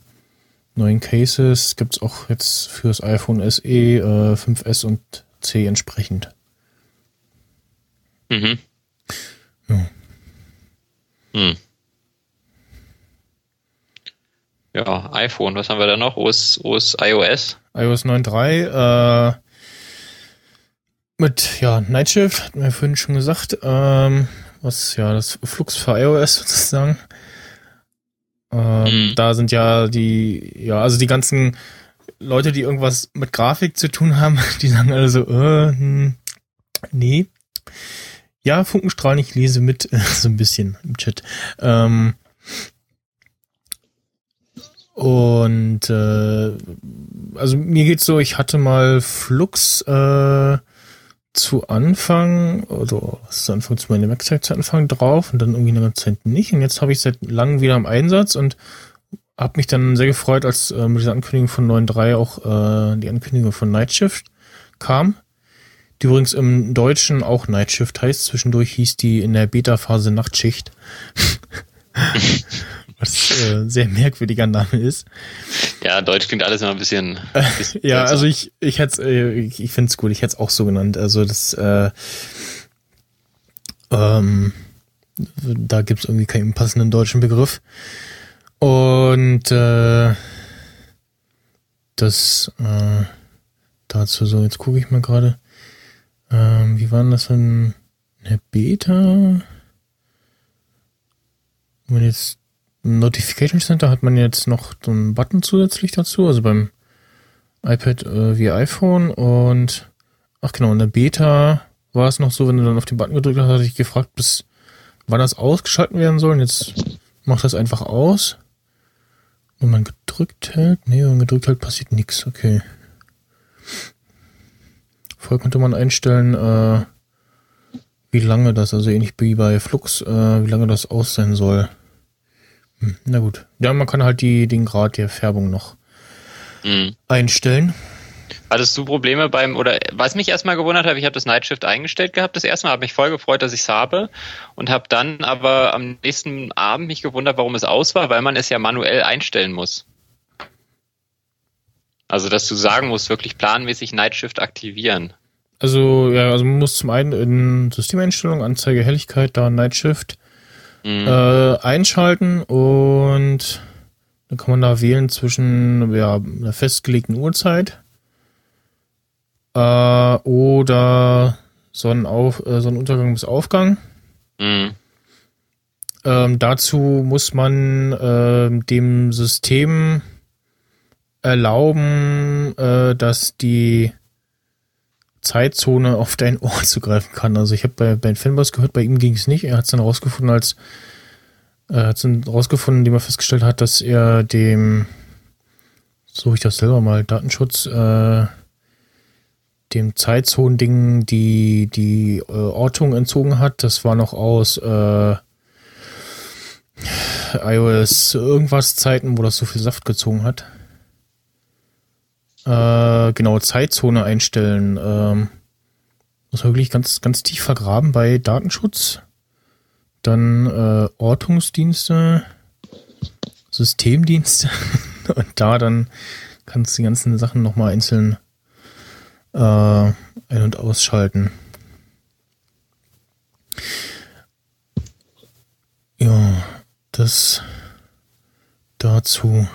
neuen Cases gibt's auch jetzt fürs iPhone SE, äh, 5S und C entsprechend. Mhm. Ja. Hm. Ja, iPhone, was haben wir da noch? OS, OS iOS. iOS 9.3 äh, mit ja Night Shift, hatten wir vorhin schon gesagt, ähm, was ja das Flux für iOS sozusagen. Ähm, Mhm. Da sind ja die, ja, also die ganzen Leute, die irgendwas mit Grafik zu tun haben, die sagen alle so, äh, hm, nee. Ja, Funkenstrahlen, ich lese mit, so ein bisschen im Chat. Ähm, und äh, also mir geht's so, ich hatte mal Flux äh, zu Anfang, oder zu Anfang zu meiner Website zu Anfang drauf und dann irgendwie eine ganze Zeit nicht. Und jetzt habe ich seit langem wieder im Einsatz und habe mich dann sehr gefreut, als äh, mit dieser Ankündigung von 9.3 auch äh, die Ankündigung von Nightshift kam. Die übrigens im Deutschen auch Nightshift heißt. Zwischendurch hieß die in der Beta-Phase Nachtschicht. Was äh, sehr merkwürdiger Name ist. Ja, Deutsch klingt alles immer ein bisschen. bisschen ja, also ich, ich hätte äh, ich, ich finde es gut, ich hätte es auch so genannt. Also das, äh, ähm, da gibt es irgendwie keinen passenden deutschen Begriff. Und äh, das äh, dazu so, jetzt gucke ich mal gerade. Ähm, wie war denn das in der Beta? Wenn jetzt Notification Center hat man jetzt noch so einen Button zusätzlich dazu, also beim iPad äh, wie iPhone und ach genau, in der Beta war es noch so, wenn du dann auf den Button gedrückt hast, hatte ich gefragt, bis wann das ausgeschalten werden soll. Und jetzt macht das einfach aus. Wenn man gedrückt hält, nee, wenn man gedrückt hält, passiert nichts. Okay. Vorher konnte man einstellen, äh, wie lange das, also ähnlich wie bei Flux, äh, wie lange das aus sein soll. Hm, na gut. Ja, man kann halt die, den Grad der Färbung noch Mhm. einstellen. Hattest du Probleme beim, oder was mich erstmal gewundert hat, ich habe das Nightshift eingestellt gehabt das erste Mal, habe mich voll gefreut, dass ich es habe und habe dann aber am nächsten Abend mich gewundert, warum es aus war, weil man es ja manuell einstellen muss. Also, dass du sagen musst, wirklich planmäßig Nightshift aktivieren. Also, ja, also man muss zum einen in Systemeinstellungen, Anzeige, Helligkeit, da Night Shift Mhm. äh, einschalten und dann kann man da wählen zwischen ja, einer festgelegten Uhrzeit äh, oder Sonnenauf äh, Sonnenuntergang bis Aufgang. Mhm. Ähm, dazu muss man ähm, dem System erlauben, äh, dass die Zeitzone auf dein Ohr zugreifen kann. Also ich habe bei, bei Fanboys gehört, bei ihm ging es nicht. Er hat es dann rausgefunden, als er hat es dann rausgefunden, indem er festgestellt hat, dass er dem, suche ich das selber mal, Datenschutz, äh, dem Zeitzonen-Ding die, die äh, Ortung entzogen hat. Das war noch aus äh, iOS irgendwas Zeiten, wo das so viel Saft gezogen hat. Äh, genau, Zeitzone einstellen. Ähm, muss man wirklich ganz, ganz tief vergraben bei Datenschutz. Dann äh, Ortungsdienste, Systemdienste und da dann kannst du die ganzen Sachen nochmal einzeln äh, ein- und ausschalten. Ja, das dazu.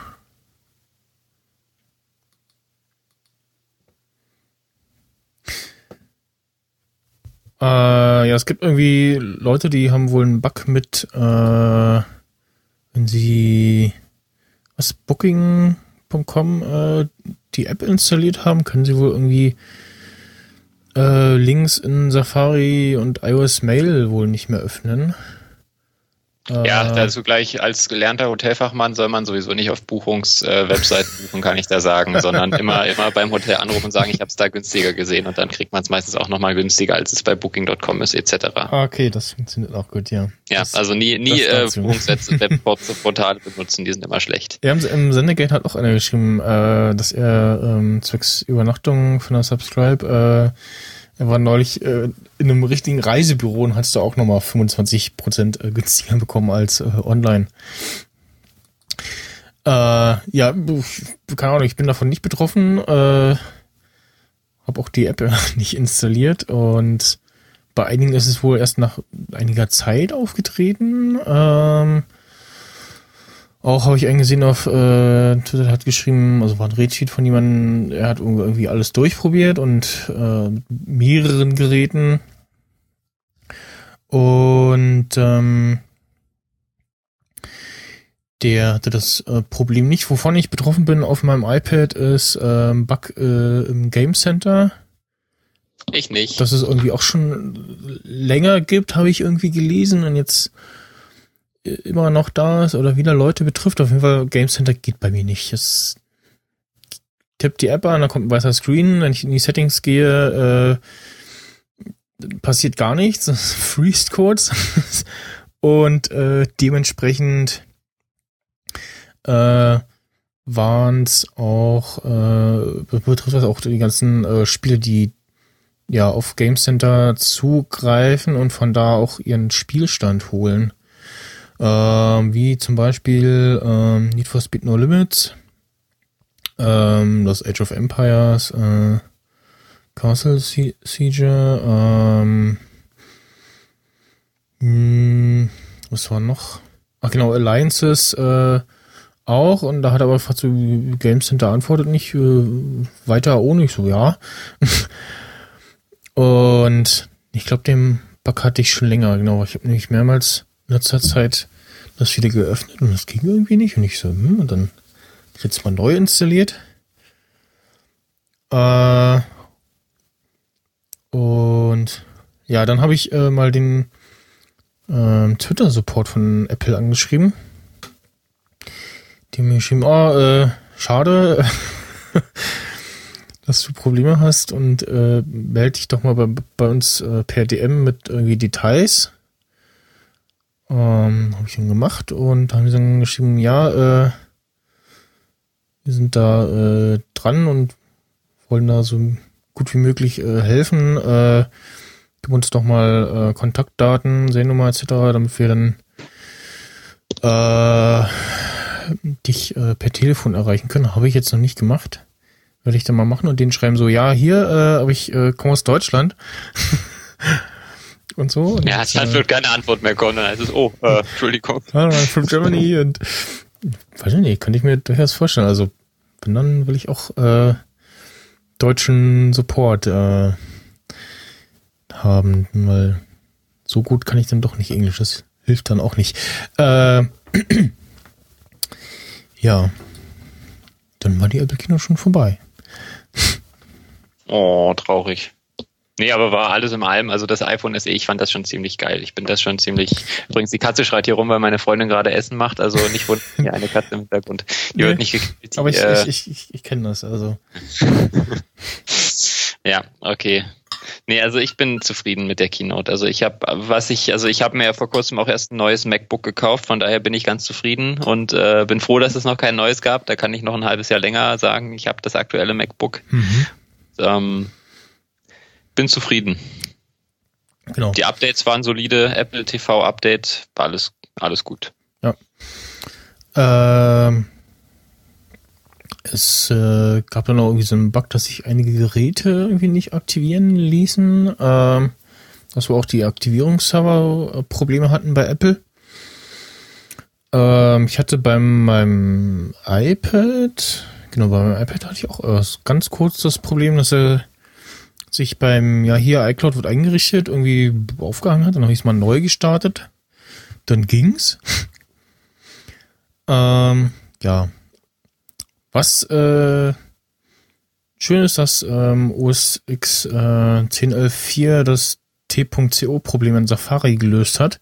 Äh, ja, es gibt irgendwie Leute, die haben wohl einen Bug mit, äh, wenn sie was Booking.com äh, die App installiert haben, können sie wohl irgendwie äh, Links in Safari und iOS Mail wohl nicht mehr öffnen. Ja, Äh, dazu gleich als gelernter Hotelfachmann soll man sowieso nicht auf Buchungswebseiten äh, buchen, kann ich da sagen, sondern immer immer beim Hotel anrufen und sagen, ich habe es da günstiger gesehen und dann kriegt man es meistens auch nochmal günstiger, als es bei Booking.com ist etc. Okay, das funktioniert auch gut, ja. Ja, Das- also nie nie äh. Buchungswebportale benutzen, die sind immer schlecht. Wir haben im Sendegate hat auch einer geschrieben, äh, dass er ähm, zwecks Übernachtung von der Subscribe, äh, er war neulich äh, in einem richtigen Reisebüro und hat da auch nochmal 25% äh, günstiger bekommen als äh, online. Äh, ja, keine Ahnung, ich bin davon nicht betroffen, äh, habe auch die App nicht installiert und bei einigen ist es wohl erst nach einiger Zeit aufgetreten. Ähm, auch habe ich einen gesehen auf äh, Twitter, hat geschrieben, also war ein Redsheet von jemandem, er hat irgendwie alles durchprobiert und äh, mit mehreren Geräten. Und ähm, der hatte das äh, Problem nicht. Wovon ich betroffen bin auf meinem iPad ist ähm, Bug äh, im Game Center. Ich nicht. Dass es irgendwie auch schon länger gibt, habe ich irgendwie gelesen und jetzt immer noch da ist oder wieder Leute betrifft. Auf jeden Fall Game Center geht bei mir nicht. Es tippt die App an, dann kommt ein weißer Screen. Wenn ich in die Settings gehe, äh, passiert gar nichts, es freest kurz und äh, dementsprechend äh, waren es auch, äh, betrifft das auch die ganzen äh, Spiele, die ja auf Game Center zugreifen und von da auch ihren Spielstand holen. Ähm, wie zum Beispiel ähm, Need for Speed No Limits, ähm, das Age of Empires, äh, Castle Siege, ähm, mh, hm, was war noch? Ach genau, Alliances äh, auch und da hat aber fast so Game Center antwortet nicht äh, weiter ohne ich so, ja. und ich glaube, den Bug hatte ich schon länger, genau. Ich habe nämlich mehrmals in letzter Zeit das wieder geöffnet und das ging irgendwie nicht. Und ich so, hm, und dann jetzt mal neu installiert. Äh, und ja, dann habe ich äh, mal den äh, Twitter-Support von Apple angeschrieben. Die mir geschrieben, oh, äh, schade, dass du Probleme hast und äh, melde dich doch mal bei, bei uns äh, per DM mit irgendwie Details. Ähm, habe ich dann gemacht und haben sie dann geschrieben, ja, äh, wir sind da äh, dran und wollen da so gut wie möglich äh, helfen. Äh, gib uns doch mal äh, Kontaktdaten, Seenummer etc., damit wir dann äh, dich äh, per Telefon erreichen können. Habe ich jetzt noch nicht gemacht. Werde ich dann mal machen und denen schreiben so, ja, hier, äh, aber ich äh, komme aus Deutschland. und so. Und ja, dann äh, wird keine Antwort mehr kommen. Dann heißt es, oh, äh, Entschuldigung. from Germany und weiß ich nicht, könnte ich mir durchaus vorstellen. Also, wenn dann will ich auch äh, deutschen Support äh, haben, weil so gut kann ich dann doch nicht Englisch. Das hilft dann auch nicht. Äh, ja, dann war die Apple Kino schon vorbei. Oh, traurig. Nee, aber war alles im allem, also das iPhone SE, ich fand das schon ziemlich geil. Ich bin das schon ziemlich. Übrigens, die Katze schreit hier rum, weil meine Freundin gerade Essen macht, also nicht wundern, hier eine Katze im Hintergrund. Die nee, wird nicht gekillt. Aber ich, äh, ich, ich, ich, kenne das, also. ja, okay. Nee, also ich bin zufrieden mit der Keynote. Also ich habe, was ich, also ich habe mir ja vor kurzem auch erst ein neues MacBook gekauft, von daher bin ich ganz zufrieden und äh, bin froh, dass es noch kein neues gab. Da kann ich noch ein halbes Jahr länger sagen, ich habe das aktuelle MacBook. Mhm. Ähm, bin zufrieden. Genau. Die Updates waren solide, Apple TV Update, war alles, alles gut. Ja. Ähm, es äh, gab dann auch irgendwie so einen Bug, dass sich einige Geräte irgendwie nicht aktivieren ließen. Ähm, dass wir auch die Aktivierungsserver Probleme hatten bei Apple. Ähm, ich hatte bei meinem iPad, genau, bei meinem iPad hatte ich auch ganz kurz das Problem, dass er sich beim, ja hier iCloud wird eingerichtet, irgendwie aufgehangen hat, dann habe ich es mal neu gestartet. Dann ging's. ähm, ja. Was äh, schön ist, dass ähm, OS X äh, 10.11.4 das T.co-Problem in Safari gelöst hat.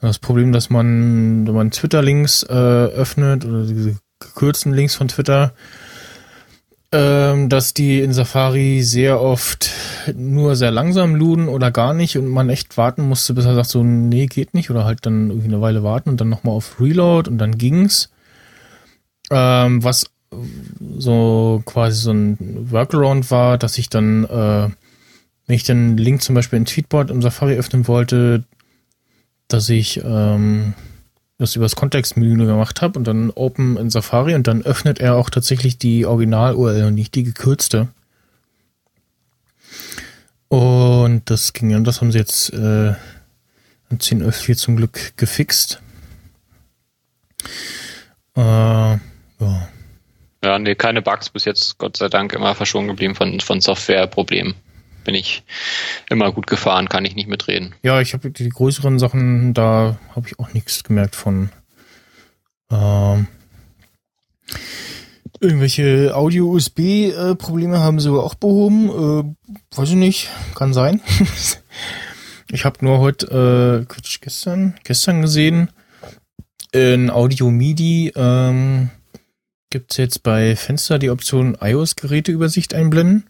Das Problem, dass man, wenn man Twitter-Links äh, öffnet oder diese gekürzten Links von Twitter, ähm, dass die in Safari sehr oft nur sehr langsam luden oder gar nicht und man echt warten musste, bis er sagt so, nee, geht nicht oder halt dann irgendwie eine Weile warten und dann nochmal auf Reload und dann ging's. Ähm, was so quasi so ein Workaround war, dass ich dann, äh, wenn ich den Link zum Beispiel in Tweetbot im Safari öffnen wollte, dass ich ähm, das übers Kontextmenü gemacht habe und dann Open in Safari und dann öffnet er auch tatsächlich die Original-URL und nicht die gekürzte. Und das ging ja, das haben sie jetzt äh, in 10.11.4 zum Glück gefixt. Äh, ja. Ja, nee, keine Bugs bis jetzt, Gott sei Dank, immer verschont geblieben von, von Softwareproblemen bin ich immer gut gefahren, kann ich nicht mitreden. Ja, ich habe die größeren Sachen, da habe ich auch nichts gemerkt von. Ähm, irgendwelche Audio-USB-Probleme haben sie auch behoben. Äh, weiß ich nicht, kann sein. ich habe nur heute, äh, gestern, gestern gesehen, in Audio MIDI ähm, gibt es jetzt bei Fenster die Option iOS-Geräteübersicht einblenden.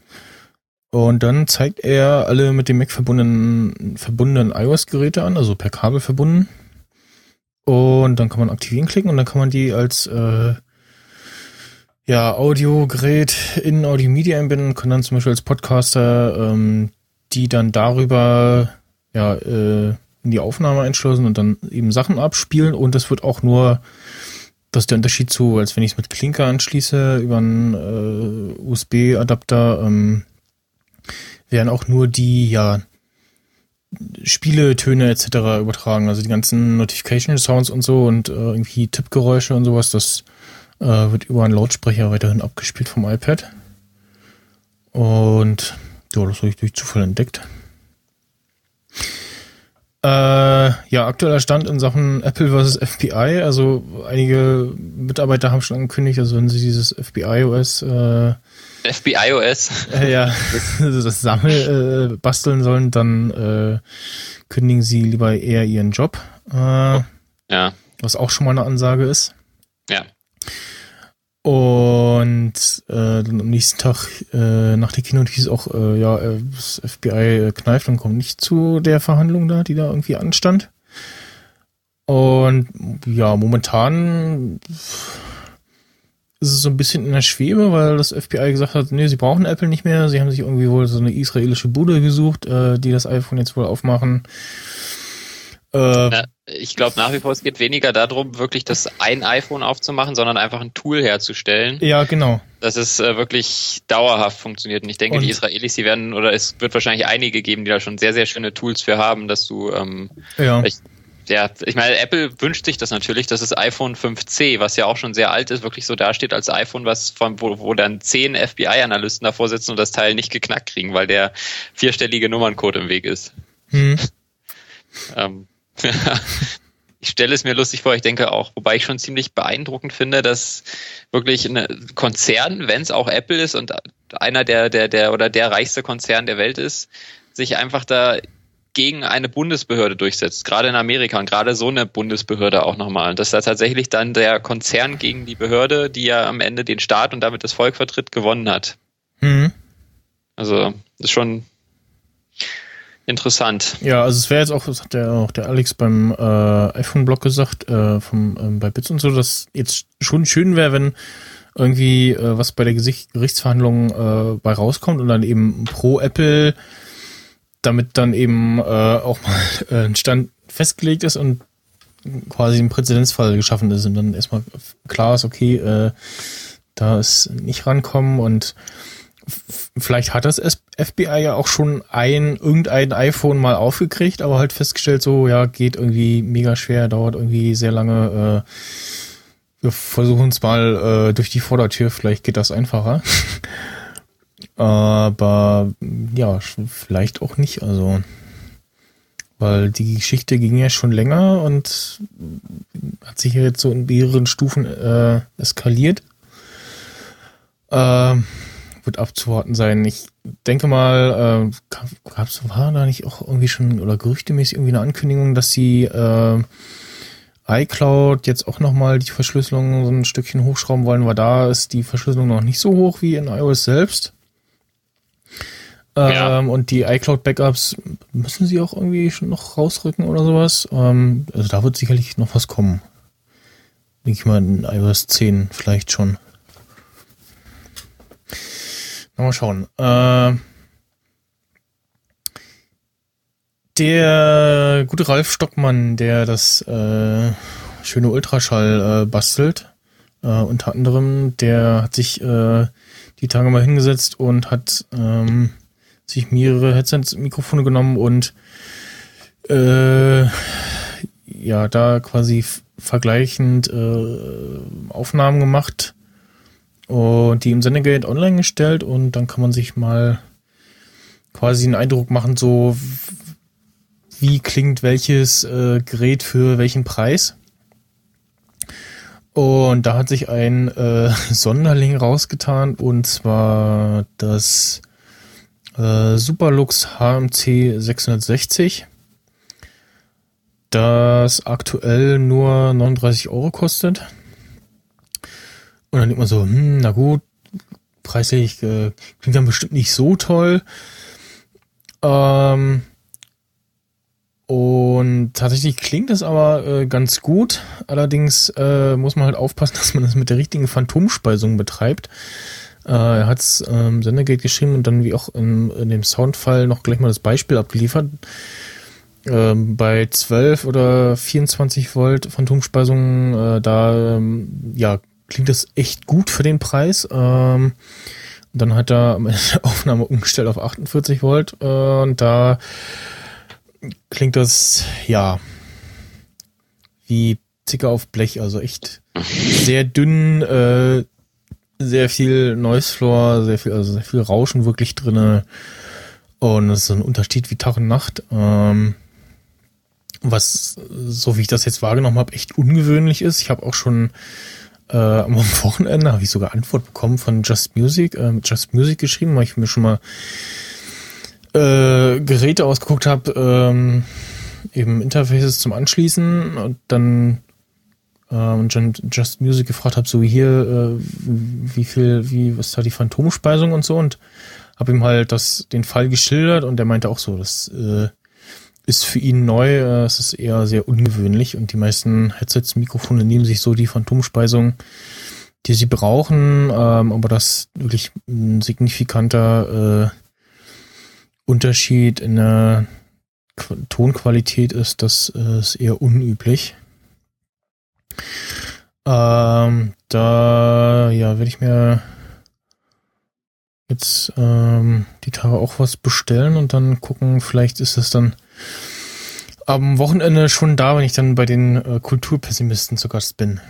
Und dann zeigt er alle mit dem Mac verbundenen, verbundenen iOS-Geräte an, also per Kabel verbunden. Und dann kann man aktivieren klicken und dann kann man die als äh, ja, Audiogerät in Audio Media einbinden kann dann zum Beispiel als Podcaster ähm, die dann darüber ja, äh, in die Aufnahme einschleusen und dann eben Sachen abspielen und das wird auch nur, das ist der Unterschied zu, als wenn ich es mit Klinker anschließe über einen äh, USB-Adapter, ähm, werden auch nur die, ja, Spieletöne etc. übertragen, also die ganzen Notification Sounds und so und äh, irgendwie Tippgeräusche und sowas, das äh, wird über einen Lautsprecher weiterhin abgespielt vom iPad. Und ja, das habe ich durch Zufall entdeckt. Äh, ja, aktueller Stand in Sachen Apple versus FBI. Also einige Mitarbeiter haben schon angekündigt, also wenn sie dieses FBI-OS äh, FBI-OS äh, ja, das Sammel äh, basteln sollen, dann äh, kündigen sie lieber eher ihren Job. Äh, ja. Was auch schon mal eine Ansage ist. Ja. Und äh, dann am nächsten Tag äh, nach der Keynote hieß auch, äh, ja, äh, das FBI kneift und kommt nicht zu der Verhandlung da, die da irgendwie anstand. Und ja, momentan ist es so ein bisschen in der Schwebe, weil das FBI gesagt hat, nee, sie brauchen Apple nicht mehr. Sie haben sich irgendwie wohl so eine israelische Bude gesucht, äh, die das iPhone jetzt wohl aufmachen. Äh, Na, ich glaube nach wie vor, es geht weniger darum, wirklich das ein iPhone aufzumachen, sondern einfach ein Tool herzustellen. Ja, genau. Dass es äh, wirklich dauerhaft funktioniert. Und ich denke, Und- die Israelis, die werden, oder es wird wahrscheinlich einige geben, die da schon sehr, sehr schöne Tools für haben, dass du, ähm, Ja. Ja, ich meine, Apple wünscht sich das natürlich, dass das iPhone 5C, was ja auch schon sehr alt ist, wirklich so dasteht als iPhone, was von, wo, wo dann zehn FBI-Analysten davor sitzen und das Teil nicht geknackt kriegen, weil der vierstellige Nummerncode im Weg ist. Hm. Ähm, ich stelle es mir lustig vor, ich denke auch, wobei ich schon ziemlich beeindruckend finde, dass wirklich ein Konzern, wenn es auch Apple ist und einer der, der, der oder der reichste Konzern der Welt ist, sich einfach da gegen eine Bundesbehörde durchsetzt, gerade in Amerika und gerade so eine Bundesbehörde auch nochmal. Und dass da tatsächlich dann der Konzern gegen die Behörde, die ja am Ende den Staat und damit das Volk vertritt, gewonnen hat. Hm. Also das ist schon interessant. Ja, also es wäre jetzt auch, das hat der auch der Alex beim äh, iPhone-Blog gesagt, äh, vom, ähm, bei Bits und so, dass jetzt schon schön wäre, wenn irgendwie äh, was bei der Gesicht Gerichtsverhandlung äh, bei rauskommt und dann eben pro Apple, damit dann eben äh, auch mal äh, ein Stand festgelegt ist und quasi ein Präzedenzfall geschaffen ist und dann erstmal klar ist, okay, äh, da ist nicht rankommen und vielleicht hat das FBI ja auch schon ein, irgendein iPhone mal aufgekriegt, aber halt festgestellt, so, ja, geht irgendwie mega schwer, dauert irgendwie sehr lange, äh, wir versuchen es mal äh, durch die Vordertür, vielleicht geht das einfacher. aber ja, vielleicht auch nicht, also weil die Geschichte ging ja schon länger und hat sich jetzt so in mehreren Stufen äh, eskaliert. Äh, wird abzuwarten sein. Ich denke mal, äh, gab es war da nicht auch irgendwie schon oder gerüchtemäßig irgendwie eine Ankündigung, dass sie äh, iCloud jetzt auch nochmal die Verschlüsselung so ein Stückchen hochschrauben wollen, weil da ist die Verschlüsselung noch nicht so hoch wie in iOS selbst. Ja. Ähm, und die iCloud-Backups müssen sie auch irgendwie schon noch rausrücken oder sowas. Ähm, also da wird sicherlich noch was kommen. Denke ich mal in iOS 10 vielleicht schon. Mal schauen. Äh, der gute Ralf Stockmann, der das äh, schöne Ultraschall äh, bastelt, äh, unter anderem, der hat sich äh, die Tage mal hingesetzt und hat ähm, sich mehrere Headset-Mikrofone genommen und äh, ja, da quasi vergleichend äh, Aufnahmen gemacht und die im Sendegate online gestellt und dann kann man sich mal quasi einen Eindruck machen, so wie klingt welches äh, Gerät für welchen Preis. Und da hat sich ein äh, Sonderling rausgetan und zwar das äh, Superlux HMC 660, das aktuell nur 39 Euro kostet. Und dann denkt man so, hm, na gut, preislich äh, klingt dann bestimmt nicht so toll. Ähm, und tatsächlich klingt es aber äh, ganz gut. Allerdings äh, muss man halt aufpassen, dass man das mit der richtigen Phantomspeisung betreibt. Äh, er hat's ähm, Sendergate geschrieben und dann wie auch in, in dem Soundfall noch gleich mal das Beispiel abgeliefert. Ähm, bei 12 oder 24 Volt Phantomspeisung, äh, da ähm, ja klingt das echt gut für den Preis. Ähm, dann hat er am Ende der Aufnahme umgestellt auf 48 Volt äh, und da klingt das ja wie Zicker auf Blech, also echt sehr dünn, äh, sehr viel Noise Floor, sehr viel, also sehr viel Rauschen wirklich drinne. Und es ist ein Unterschied wie Tag und Nacht. Ähm, was, so wie ich das jetzt wahrgenommen habe, echt ungewöhnlich ist. Ich habe auch schon äh, am Wochenende habe ich sogar Antwort bekommen von Just Music, äh, Just Music geschrieben, weil ich mir schon mal äh, Geräte ausgeguckt habe, ähm, eben Interfaces zum Anschließen und dann äh, und Just Music gefragt habe, so hier, äh, wie viel, wie, was ist da die Phantomspeisung und so und habe ihm halt das, den Fall geschildert und der meinte auch so, das äh, ist für ihn neu, äh, es ist eher sehr ungewöhnlich und die meisten Headsets, Mikrofone nehmen sich so die Phantomspeisung, die sie brauchen, ähm, aber das wirklich ein signifikanter äh, Unterschied in der Qu Tonqualität ist, das äh, ist eher unüblich. Ähm, da, ja, werde ich mir jetzt ähm, die Tage auch was bestellen und dann gucken, vielleicht ist es dann am Wochenende schon da, wenn ich dann bei den äh, Kulturpessimisten zu Gast bin.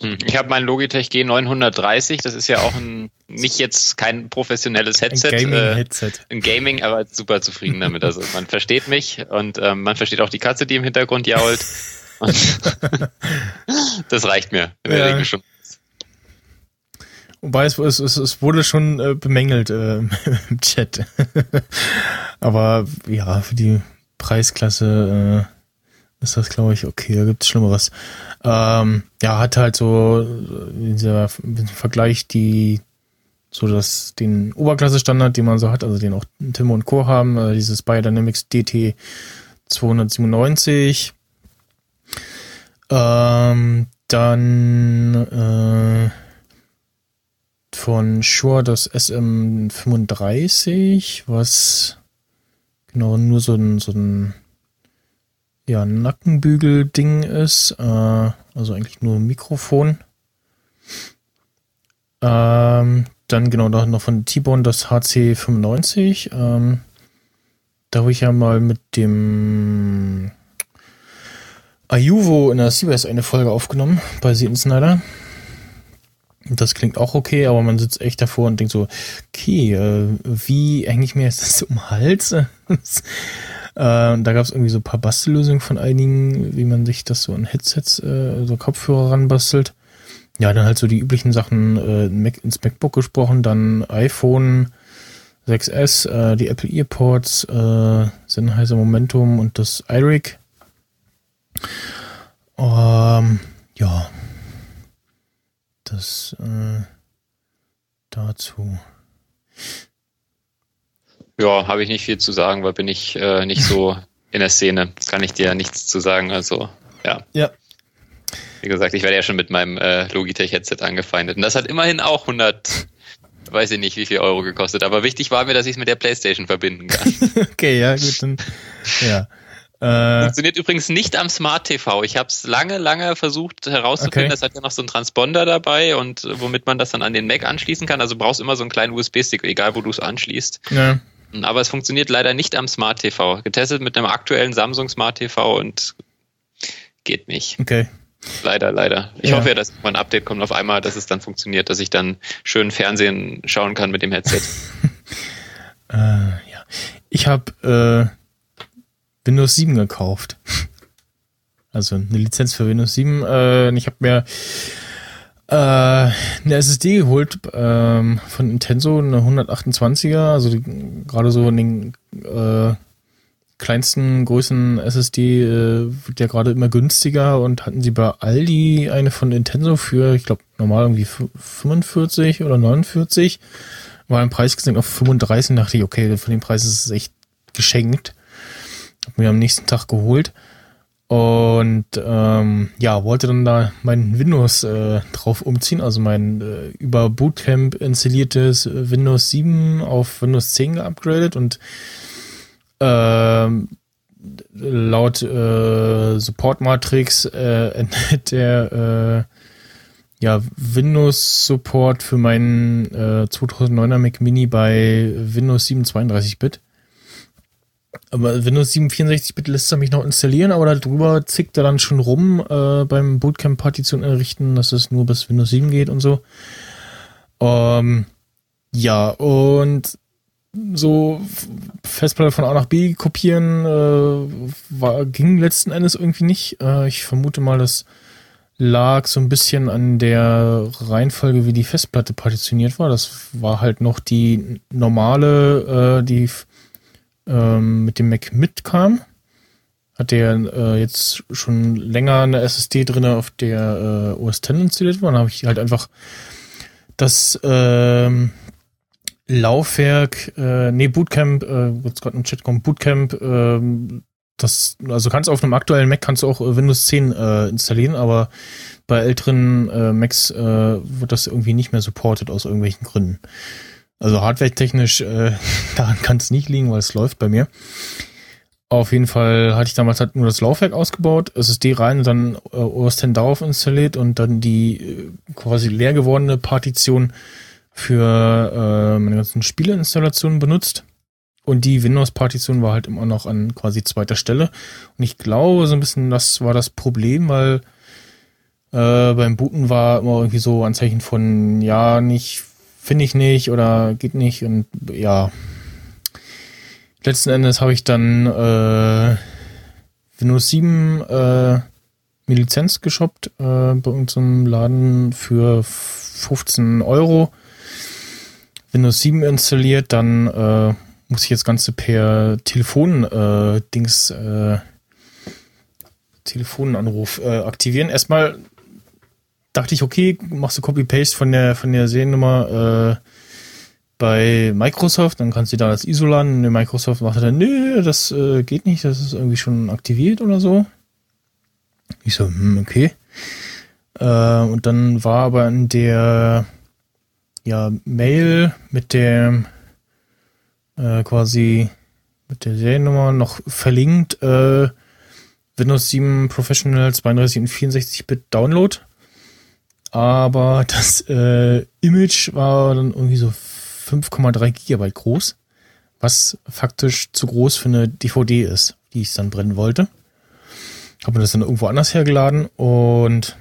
Hm. Ich habe mein Logitech G930, das ist ja auch ein, nicht jetzt kein professionelles Headset. Ein Gaming-Headset. Äh, ein Gaming, aber super zufrieden damit. Also man versteht mich und ähm, man versteht auch die Katze, die im Hintergrund jault. das reicht mir in der ja. Regel schon. Wobei es, es, es wurde schon äh, bemängelt äh, im Chat. aber ja, für die Preisklasse äh, ist das, glaube ich, okay, da gibt es Schlimmeres. Ähm, ja, hat halt so dieser Vergleich die so das den Oberklasse-Standard, den man so hat, also den auch Tim und Co. haben, äh, dieses Biodynamics DT 297. Ähm, dann äh, von Shure das SM35, was genau nur so ein, so ein ja, Nackenbügel-Ding ist. Äh, also eigentlich nur Mikrofon. Ähm, dann genau noch von T-Bone das HC95. Ähm, da habe ich ja mal mit dem Ayuvo in der CBS eine Folge aufgenommen bei The Insider. Das klingt auch okay, aber man sitzt echt davor und denkt so, okay, äh, wie hänge ich mir jetzt das um den Hals? Äh, da gab es irgendwie so ein paar Bastellösungen von einigen, wie man sich das so an Headsets, äh, so Kopfhörer ranbastelt. Ja, dann halt so die üblichen Sachen äh, ins MacBook gesprochen, dann iPhone 6S, äh, die Apple Earpods, äh, Sennheiser Momentum und das iRig. Ähm, ja, das äh, dazu. Ja, habe ich nicht viel zu sagen, weil bin ich äh, nicht so in der Szene. Kann ich dir nichts zu sagen. Also, ja. Ja. Wie gesagt, ich werde ja schon mit meinem äh, Logitech-Headset angefeindet. Und das hat immerhin auch 100, weiß ich nicht, wie viel Euro gekostet. Aber wichtig war mir, dass ich es mit der Playstation verbinden kann. okay, ja, gut, dann, ja. Äh, Funktioniert übrigens nicht am Smart TV. Ich habe es lange, lange versucht herauszufinden. Okay. Das hat ja noch so einen Transponder dabei und womit man das dann an den Mac anschließen kann. Also brauchst immer so einen kleinen USB-Stick, egal wo du es anschließt. Ja. Aber es funktioniert leider nicht am Smart TV. Getestet mit einem aktuellen Samsung Smart TV und geht nicht. Okay. Leider, leider. Ich ja. hoffe ja, dass mal ein Update kommt auf einmal, dass es dann funktioniert, dass ich dann schön Fernsehen schauen kann mit dem Headset. äh, ja. Ich habe äh, Windows 7 gekauft. Also eine Lizenz für Windows 7. Äh, ich habe mir äh, eine SSD geholt ähm, von Intenso, eine 128er, also gerade so in den äh, kleinsten Größen SSD äh, wird ja gerade immer günstiger und hatten sie bei Aldi eine von Intenso für, ich glaube, normal irgendwie 45 oder 49. War ein Preis gesenkt auf 35 dachte ich, okay, von dem Preis ist es echt geschenkt. Hab mir am nächsten Tag geholt. Und ähm, ja, wollte dann da mein Windows äh, drauf umziehen, also mein äh, über Bootcamp installiertes Windows 7 auf Windows 10 geupgradet und ähm, laut äh, Support Matrix äh, endet der äh, ja, Windows Support für meinen äh, 2009er Mac Mini bei Windows 7 32-Bit. Aber Windows 7 64-Bit lässt er mich noch installieren, aber darüber zickt er dann schon rum äh, beim Bootcamp-Partition errichten, dass es nur bis Windows 7 geht und so. Ähm, ja, und so Festplatte von A nach B kopieren äh, war, ging letzten Endes irgendwie nicht. Äh, ich vermute mal, das lag so ein bisschen an der Reihenfolge, wie die Festplatte partitioniert war. Das war halt noch die normale, äh, die ähm, mit dem Mac mitkam. Hat der äh, jetzt schon länger eine SSD drin, auf der äh, OS X installiert war. Dann habe ich halt einfach das ähm, Laufwerk, äh, nee, Bootcamp, äh, jetzt gerade im Chat kommt, Bootcamp, äh, das, also kannst auf einem aktuellen Mac kannst du auch äh, Windows 10 äh, installieren, aber bei älteren äh, Macs äh, wird das irgendwie nicht mehr supported aus irgendwelchen Gründen. Also hardware-technisch, äh, daran kann es nicht liegen, weil es läuft bei mir. Auf jeden Fall hatte ich damals halt nur das Laufwerk ausgebaut, SSD rein dann äh, OS X darauf installiert und dann die äh, quasi leer gewordene Partition für äh, meine ganzen Spieleinstallationen benutzt. Und die Windows-Partition war halt immer noch an quasi zweiter Stelle. Und ich glaube, so ein bisschen das war das Problem, weil äh, beim Booten war immer irgendwie so ein Zeichen von, ja, nicht finde ich nicht oder geht nicht und ja. Letzten Endes habe ich dann äh, Windows 7 äh, mir Lizenz geshoppt äh, bei unserem Laden für 15 Euro. Windows 7 installiert, dann äh, muss ich das Ganze per Telefon äh, Dings äh, Telefonanruf äh, aktivieren. Erstmal dachte ich, okay, machst du Copy-Paste von der, von der Seriennummer äh, bei Microsoft, dann kannst du da das ISO laden. Und Microsoft macht dann, nö, das äh, geht nicht, das ist irgendwie schon aktiviert oder so. Ich so, hm, okay. Äh, und dann war aber in der ja, Mail mit der äh, quasi mit der Seriennummer noch verlinkt äh, Windows 7 Professional 32 und 64-Bit Download aber das äh, Image war dann irgendwie so 5,3 Gigabyte groß, was faktisch zu groß für eine DVD ist, die ich dann brennen wollte. Habe mir das dann irgendwo anders hergeladen und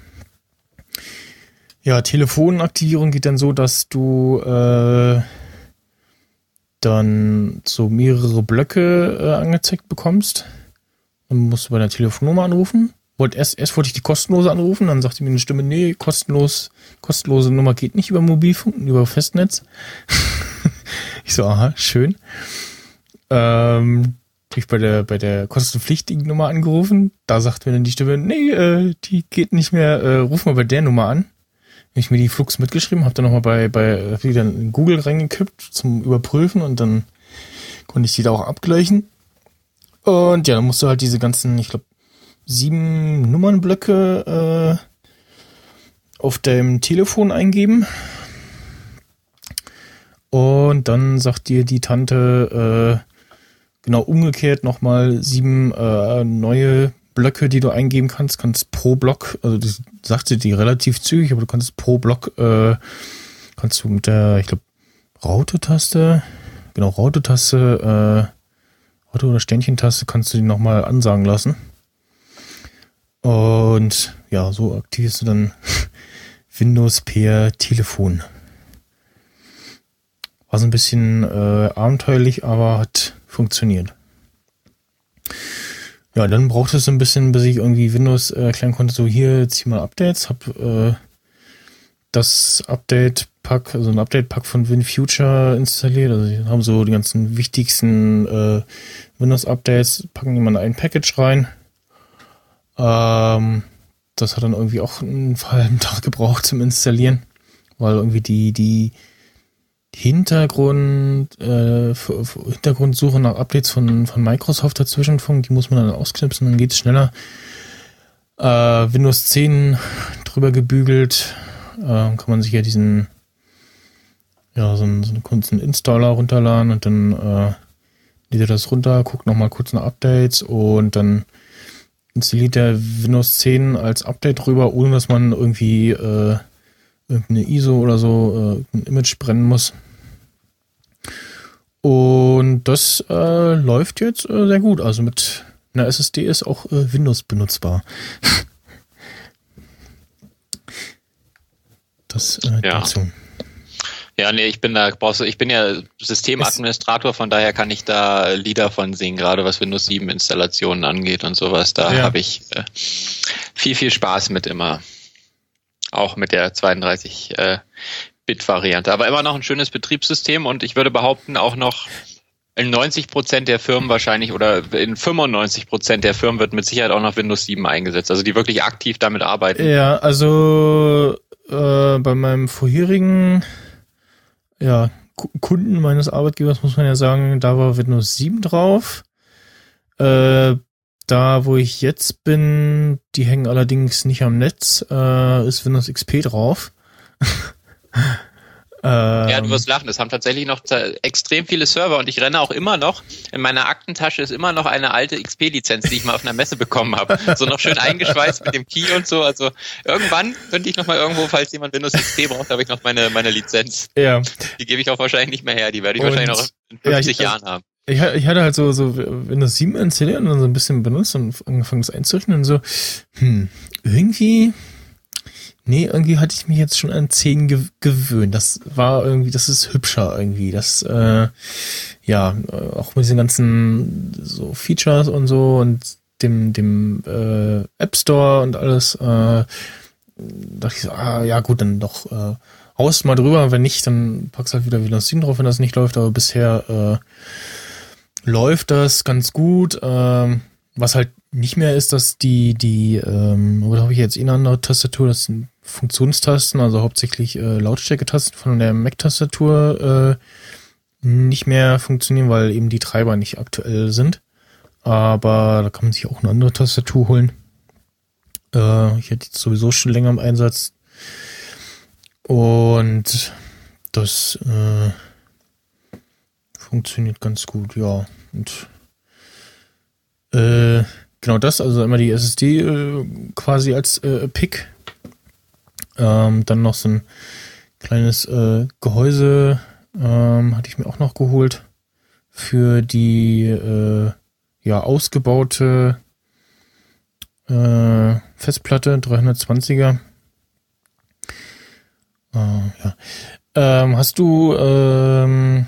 ja, Telefonaktivierung geht dann so, dass du äh, dann so mehrere Blöcke äh, angezeigt bekommst. Dann musst du bei der Telefonnummer anrufen wollte erst, erst wollte ich die kostenlose anrufen, dann sagte mir eine Stimme, nee, kostenlos, kostenlose Nummer geht nicht über Mobilfunk, über Festnetz. ich so, aha, schön. Ähm, ich bei der, bei der kostenpflichtigen Nummer angerufen. Da sagte mir dann die Stimme, nee, äh, die geht nicht mehr, äh, ruf mal bei der Nummer an. Hab ich mir die Flux mitgeschrieben, hab dann nochmal bei, bei, wieder in Google reingekippt zum Überprüfen und dann konnte ich die da auch abgleichen. Und ja, dann musst du halt diese ganzen, ich glaube, sieben Nummernblöcke äh, auf dem Telefon eingeben. Und dann sagt dir die Tante äh, genau umgekehrt nochmal sieben äh, neue Blöcke, die du eingeben kannst. Kannst pro Block, also das sagt sie die relativ zügig, aber du kannst pro Block, äh, kannst du mit der, ich glaube, Raute-Taste, genau, Raute-Taste, äh, Raute- oder Ständchentaste kannst du die nochmal ansagen lassen. Und ja, so aktivierst du dann Windows per Telefon. War so ein bisschen äh, abenteuerlich, aber hat funktioniert. Ja, dann brauchte es ein bisschen, bis ich irgendwie Windows erklären konnte, so hier zieh mal Updates, hab äh, das Update Pack, also ein Update-Pack von WinFuture installiert. Also die haben so die ganzen wichtigsten äh, Windows-Updates, packen die mal in ein Package rein. Ähm, das hat dann irgendwie auch einen halben Tag gebraucht zum Installieren, weil irgendwie die, die Hintergrund, äh, Hintergrundsuche nach Updates von, von Microsoft dazwischen funkt, die muss man dann ausknipsen, dann geht es schneller. Äh, Windows 10 drüber gebügelt, äh, kann man sich ja diesen, ja, so einen, so einen kurzen Installer runterladen und dann äh, lädt er das runter, guckt nochmal kurz nach Updates und dann installiert der Windows 10 als Update drüber, ohne dass man irgendwie äh, irgendeine ISO oder so äh, ein Image brennen muss. Und das äh, läuft jetzt äh, sehr gut. Also mit einer SSD ist auch äh, Windows benutzbar. das äh, Ja. dazu. Ja, nee, ich bin da, brauchst du, ich bin ja Systemadministrator, von daher kann ich da Lieder von singen, gerade was Windows 7 Installationen angeht und sowas. Da Ja. habe ich äh, viel, viel Spaß mit immer. Auch mit der 32 äh, Bit-Variante. Aber immer noch ein schönes Betriebssystem und ich würde behaupten, auch noch in 90 Prozent der Firmen wahrscheinlich oder in 95 Prozent der Firmen wird mit Sicherheit auch noch Windows 7 eingesetzt. Also die wirklich aktiv damit arbeiten. Ja, also äh, bei meinem vorherigen ja, Ku- Kunden meines Arbeitgebers muss man ja sagen, da war Windows 7 drauf. Äh, da, wo ich jetzt bin, die hängen allerdings nicht am Netz, äh, ist Windows XP drauf. ähm, Ja, du wirst lachen. Es haben tatsächlich noch extrem viele Server und ich renne auch immer noch. In meiner Aktentasche ist immer noch eine alte XP-Lizenz, die ich mal auf einer Messe bekommen habe. So noch schön eingeschweißt mit dem Key und so. Also irgendwann könnte ich noch mal irgendwo, falls jemand Windows XP braucht, habe ich noch meine, meine Lizenz. ja, Die gebe ich auch wahrscheinlich nicht mehr her. Die werde ich Und- wahrscheinlich noch in ja, 50 ich- Jahren haben. ich, ich hatte halt so, so Windows 7 installiert und dann so ein bisschen benutzt und angefangen das einzurichten und so, hm, irgendwie, nee, irgendwie hatte ich mich jetzt schon an 10 ge gewöhnt. Das war irgendwie, das ist hübscher irgendwie. Das, äh, ja, äh, auch mit diesen ganzen so Features und so und dem, dem äh, App Store und alles, äh, dachte ich so, ah, ja gut, dann doch, äh, haust mal drüber, wenn nicht, dann packst halt wieder Windows 7 drauf, wenn das nicht läuft, aber bisher, äh, läuft das ganz gut. Ähm, was halt nicht mehr ist, dass die, die, ähm, oder habe ich jetzt eh eine andere Tastatur, das sind Funktionstasten, also hauptsächlich äh, Lautstärke-Tasten von der Mac-Tastatur äh, nicht mehr funktionieren, weil eben die Treiber nicht aktuell sind. Aber da kann man sich auch eine andere Tastatur holen. Äh, ich hätte jetzt sowieso schon länger im Einsatz. Und das äh, funktioniert ganz gut, ja. Und äh, genau das, also immer die SSD äh, quasi als äh, Pick. Ähm, dann noch so ein kleines äh, Gehäuse ähm, hatte ich mir auch noch geholt für die äh, ja ausgebaute äh, Festplatte 320er. Äh, ja. Ähm, hast du ähm,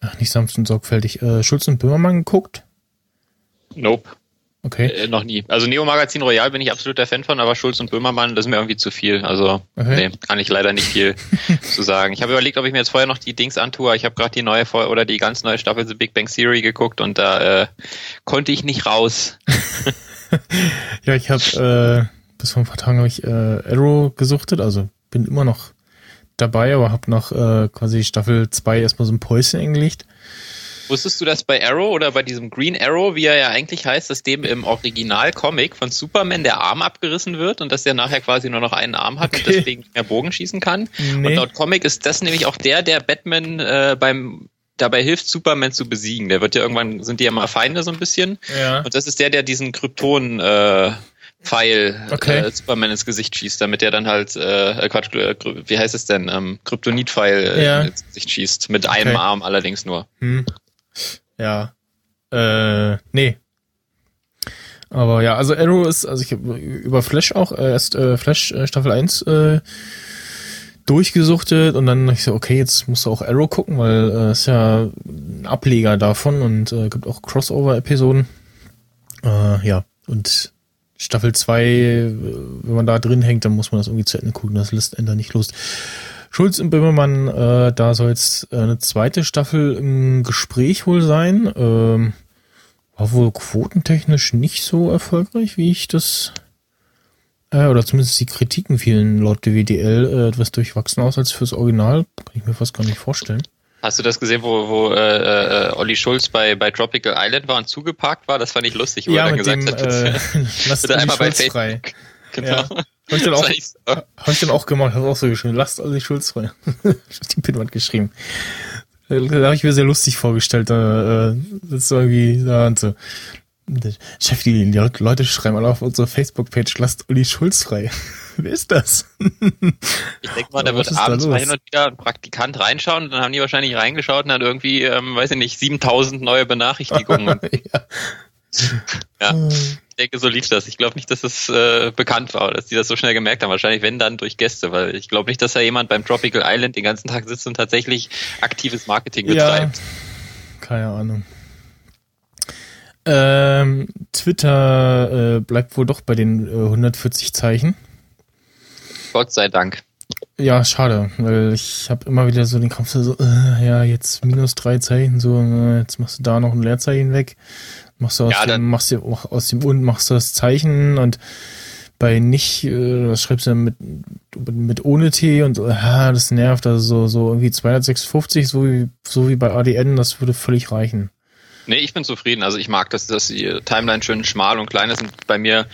ach, nicht sanft und sorgfältig äh, Schulz und Böhmermann geguckt? Nope. Okay. Äh, noch nie. Also Neo Magazin Royal bin ich absoluter Fan von, aber Schulz und Böhmermann, das ist mir irgendwie zu viel. Also, Okay. nee, kann ich leider nicht viel zu sagen. Ich habe überlegt, ob ich mir jetzt vorher noch die Dings antue. Ich habe gerade die neue oder die ganz neue Staffel The Big Bang Theory geguckt und da äh, konnte ich nicht raus. Ja, ich habe äh, bis vor ein paar Tagen habe ich äh, Arrow gesuchtet, also bin immer noch dabei, aber habe nach äh, quasi Staffel 2 erstmal so ein Päuschen eingelegt. Wusstest du das bei Arrow oder bei diesem Green Arrow, wie er ja eigentlich heißt, dass dem im Original-Comic von Superman der Arm abgerissen wird und dass der nachher quasi nur noch einen Arm hat und Okay. deswegen nicht mehr Bogen schießen kann? Und Nee. laut Comic ist das nämlich auch der, der Batman äh, beim dabei hilft, Superman zu besiegen. Der wird ja irgendwann, sind die ja mal Feinde so ein bisschen. Ja. Und das ist der, der diesen Krypton äh, Pfeil Okay. äh, Superman ins Gesicht schießt, damit er dann halt, äh, äh, Quatsch, äh, wie heißt es denn, ähm, Kryptonit-Pfeil äh, Ja. ins Gesicht schießt. Mit einem Okay. Arm allerdings nur. Hm. Ja. Äh, nee. Aber ja, also Arrow ist, also ich habe über Flash auch äh, erst äh, Flash äh, Staffel 1 äh, durchgesuchtet und dann ich so, okay, jetzt musst du auch Arrow gucken, weil äh, ist ja ein Ableger davon und äh, gibt auch Crossover-Episoden. Äh, ja, und Staffel 2, äh, wenn man da drin hängt, dann muss man das irgendwie zu Ende gucken, das lässt Ender nicht los. Schulz und Böhmermann, äh, da soll jetzt äh, eine zweite Staffel im Gespräch wohl sein. Ähm, war wohl quotentechnisch nicht so erfolgreich, wie ich das, äh, oder zumindest die Kritiken fielen laut DWDL äh, etwas durchwachsen aus als fürs Original. Kann ich mir fast gar nicht vorstellen. Hast du das gesehen, wo, wo äh, äh, Olli Schulz bei, bei Tropical Island war und zugeparkt war? Das fand ich lustig, wo Ja, er dann gesagt dem, hat, äh, lasst bitte einmal bei Facebook. frei. Genau. Ja. Hab ich dann auch, Das war nicht so. hab ich dann auch gemacht, hab auch so geschrieben, lasst Olli Schulz frei. die Pinwand geschrieben. Äh, Da habe ich mir sehr lustig vorgestellt, da äh, sitzt irgendwie da und so. Chef, die, die Leute schreiben alle auf unsere Facebook-Page, lasst Olli Schulz frei. Wer ist das? Ich denke mal, da wird ist da abends mal hin und wieder ein Praktikant reinschauen und dann haben die wahrscheinlich reingeschaut und dann irgendwie, ähm, weiß ich nicht, 7000 neue Benachrichtigungen. ja. ja, ich denke, so lief das. Ich glaube nicht, dass es äh, bekannt war oder dass die das so schnell gemerkt haben. Wahrscheinlich, wenn dann durch Gäste, weil ich glaube nicht, dass da jemand beim Tropical Island den ganzen Tag sitzt und tatsächlich aktives Marketing Ja, betreibt. keine Ahnung. Ähm, Twitter äh, bleibt wohl doch bei den äh, 140 Zeichen. Gott sei Dank. Ja, schade, weil ich habe immer wieder so den Kopf so, äh, ja, jetzt minus drei Zeichen, so, äh, jetzt machst du da noch ein Leerzeichen weg, machst du aus Ja, dem, dann- machst du aus dem und machst du das Zeichen und bei nicht, äh, was schreibst du denn mit, mit ohne T und ja, das nervt, also so, so irgendwie 256, so wie, so wie bei ADN, das würde völlig reichen. Nee, ich bin zufrieden. Also ich mag, dass, dass die Timeline schön schmal und klein ist und bei mir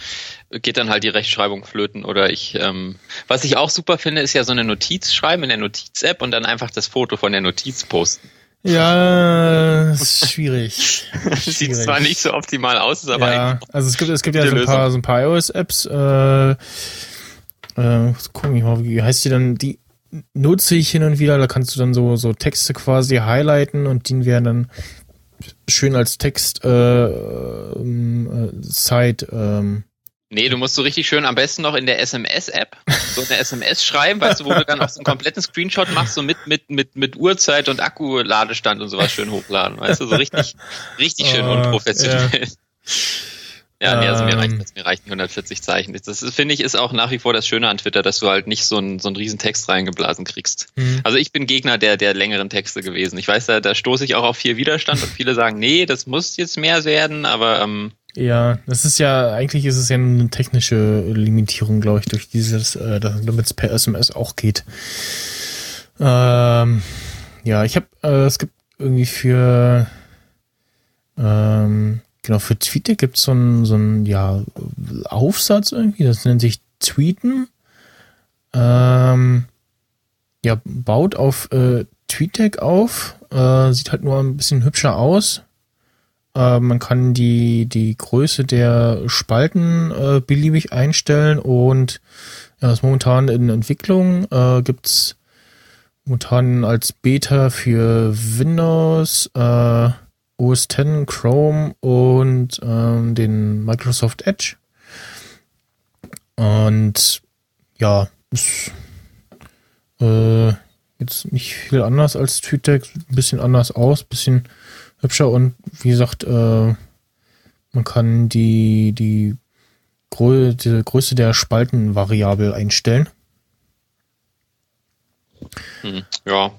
geht dann halt die Rechtschreibung flöten oder ich, ähm, was ich auch super finde, ist ja so eine Notiz schreiben in der Notiz-App und dann einfach das Foto von der Notiz posten. Ja, ist schwierig. Sieht Schwierig. zwar nicht so optimal aus, ist aber ja, eigentlich also es gibt, es gibt ja so ein paar, so ein paar iOS-Apps, äh, äh, gucken ich mal, wie heißt die dann, die nutze ich hin und wieder, da kannst du dann so, so Texte quasi highlighten und die werden dann schön als Text, äh, ähm, äh, Site, ähm, Nee, du musst so richtig schön am besten noch in der SMS-App so eine SMS schreiben, weißt du, wo du dann auch so einen kompletten Screenshot machst, so mit, mit, mit, mit Uhrzeit und Akkuladestand und sowas schön hochladen, weißt du, so richtig, richtig schön Oh, unprofessionell. Ja, nee, also mir Ähm. reicht das, mir reichen 140 Zeichen. Das ist, finde ich, ist auch nach wie vor das Schöne an Twitter, dass du halt nicht so einen, so einen riesen Text reingeblasen kriegst. hm. Also ich bin Gegner der, der längeren Texte gewesen. Ich weiß, da, da stoße ich auch auf viel Widerstand und viele sagen, nee, das muss jetzt mehr werden, aber ähm, Ja, das ist ja, eigentlich ist es ja eine technische Limitierung, glaube ich, durch dieses, äh, damit es per SMS auch geht. Ähm, ja, ich habe, äh, es gibt irgendwie für, ähm, genau, für Twitter gibt es so einen, so einen, ja, Aufsatz irgendwie, das nennt sich Tweeten. Ähm, ja, baut auf äh, TweetDeck auf, äh, sieht halt nur ein bisschen hübscher aus. Äh, man kann die, die Größe der Spalten äh, beliebig einstellen und ja, ist momentan in Entwicklung. Äh, gibt's momentan als Beta für Windows, äh, OS X, Chrome und ähm, den Microsoft Edge. Und ja, ist äh, jetzt nicht viel anders als TweetDeck, ein bisschen anders aus, bisschen hübscher und wie gesagt, äh, man kann die, die, Grö die Größe der Spalten variabel einstellen. hm, ja,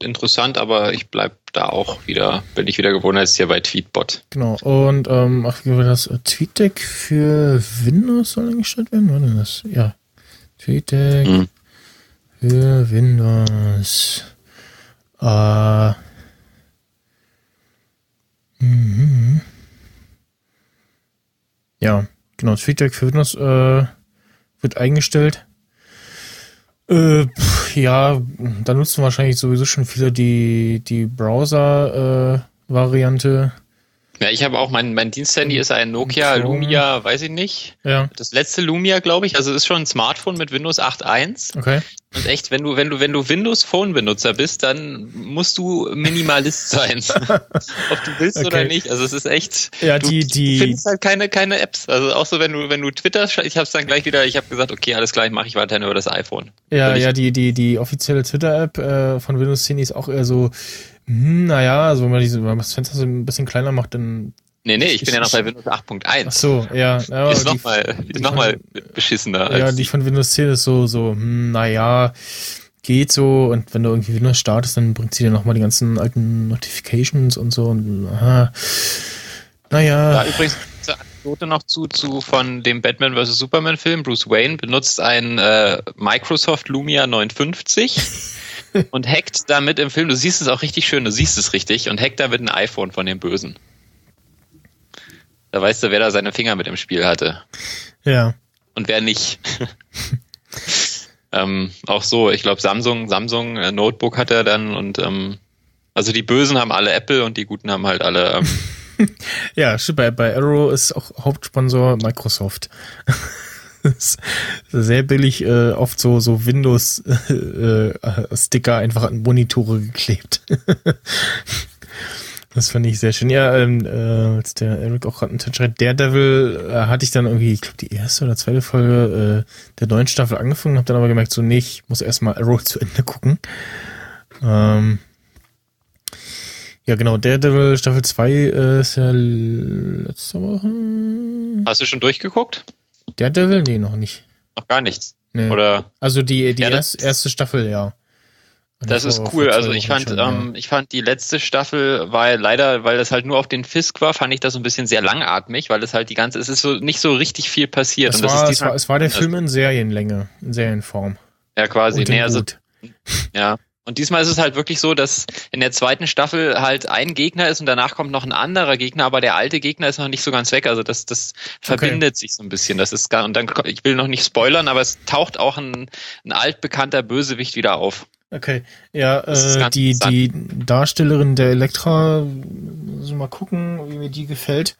interessant, aber ich bleib da auch wieder, bin ich wieder gewohnt als hier bei Tweetbot. Genau. Und ähm, ach, das TweetDeck für Windows soll eingestellt werden? War denn das? Ja. TweetDeck Hm. für Windows. Äh, mhm. Ja, genau. TweetDeck für Windows äh, wird eingestellt. Äh, ja, da nutzen wahrscheinlich sowieso schon viele die, die Browser-Variante. Ja, ich habe auch mein, mein Diensthandy ist ein Nokia. Lumia, weiß ich nicht. ja, Das letzte Lumia, glaube ich. Also es ist schon ein Smartphone mit Windows 8.1. okay. Und echt, wenn du, wenn du, wenn du Windows Phone Benutzer bist, dann musst du Minimalist sein. Ob du willst oder Okay. nicht. Also es ist echt. Ja, du, die- die- du findest halt keine, keine Apps. Also auch so, wenn du, wenn du Twitter, ich habe es dann gleich wieder, ich habe gesagt, okay, alles klar, mache ich weiterhin über das iPhone. Ja, ja, die, die, die offizielle Twitter-App äh, von Windows 10 ist auch eher so, naja, also wenn man diese, wenn man das Fenster so ein bisschen kleiner macht, dann. Nee, nee, ich bin ja noch bei Windows 8.1. Ach so, ja. ja Ist nochmal, noch mal beschissener. Ja, die von Windows 10 ist so, so, hm, naja, geht so und wenn du irgendwie Windows startest, dann bringt sie dir nochmal die ganzen alten Notifications und so und aha. Naja. Da übrigens eine Anekdote noch zu, zu von dem Batman vs. Superman Film. Bruce Wayne benutzt ein äh, Microsoft Lumia 950 und hackt damit im Film, du siehst es auch richtig schön, du siehst es richtig, und hackt damit ein iPhone von dem Bösen. Da weißt du, wer da seine Finger mit im Spiel hatte. Ja. Und wer nicht. ähm, auch so, ich glaube, Samsung, Samsung äh, Notebook hat er dann und ähm, also die Bösen haben alle Apple und die Guten haben halt alle. Ähm, ja, stimmt, bei, bei Arrow ist auch Hauptsponsor Microsoft. sehr billig, äh, oft so, so Windows-Sticker äh, einfach an Monitore geklebt. das fand ich sehr schön. Ja, ähm, äh, als der Eric auch gerade einen schreibt, Daredevil äh, hatte ich dann irgendwie, ich glaube, die erste oder zweite Folge äh, der neuen Staffel angefangen, habe dann aber gemerkt, so nee, ich muss erstmal Arrow zu Ende gucken. Ähm, ja, genau, Daredevil Staffel 2 äh, ist ja letzte Woche. Hast du schon durchgeguckt? Daredevil? Nee, noch nicht. Noch gar nichts. Nee. Oder? Also die, die Ja, erste, das- erste Staffel, ja. Das Vor- ist cool. Also ich fand, schon, ähm, ich fand die letzte Staffel, weil leider, weil das halt nur auf den Fisk war, fand ich das so ein bisschen sehr langatmig, weil es halt die ganze, es ist so nicht so richtig viel passiert. es, und das war, ist es, war, es war der Film in Serienlänge, in Serienform. ja quasi. Und Nee, also. Ja. Und diesmal ist es halt wirklich so, dass in der zweiten Staffel halt ein Gegner ist und danach kommt noch ein anderer Gegner, aber der alte Gegner ist noch nicht so ganz weg. Also das, das verbindet sich so ein bisschen. Das ist gar, und dann, ich will noch nicht spoilern, aber es taucht auch ein, ein altbekannter Bösewicht wieder auf. Okay, ja, äh, die, die Darstellerin der Elektra, muss ich mal gucken, wie mir die gefällt.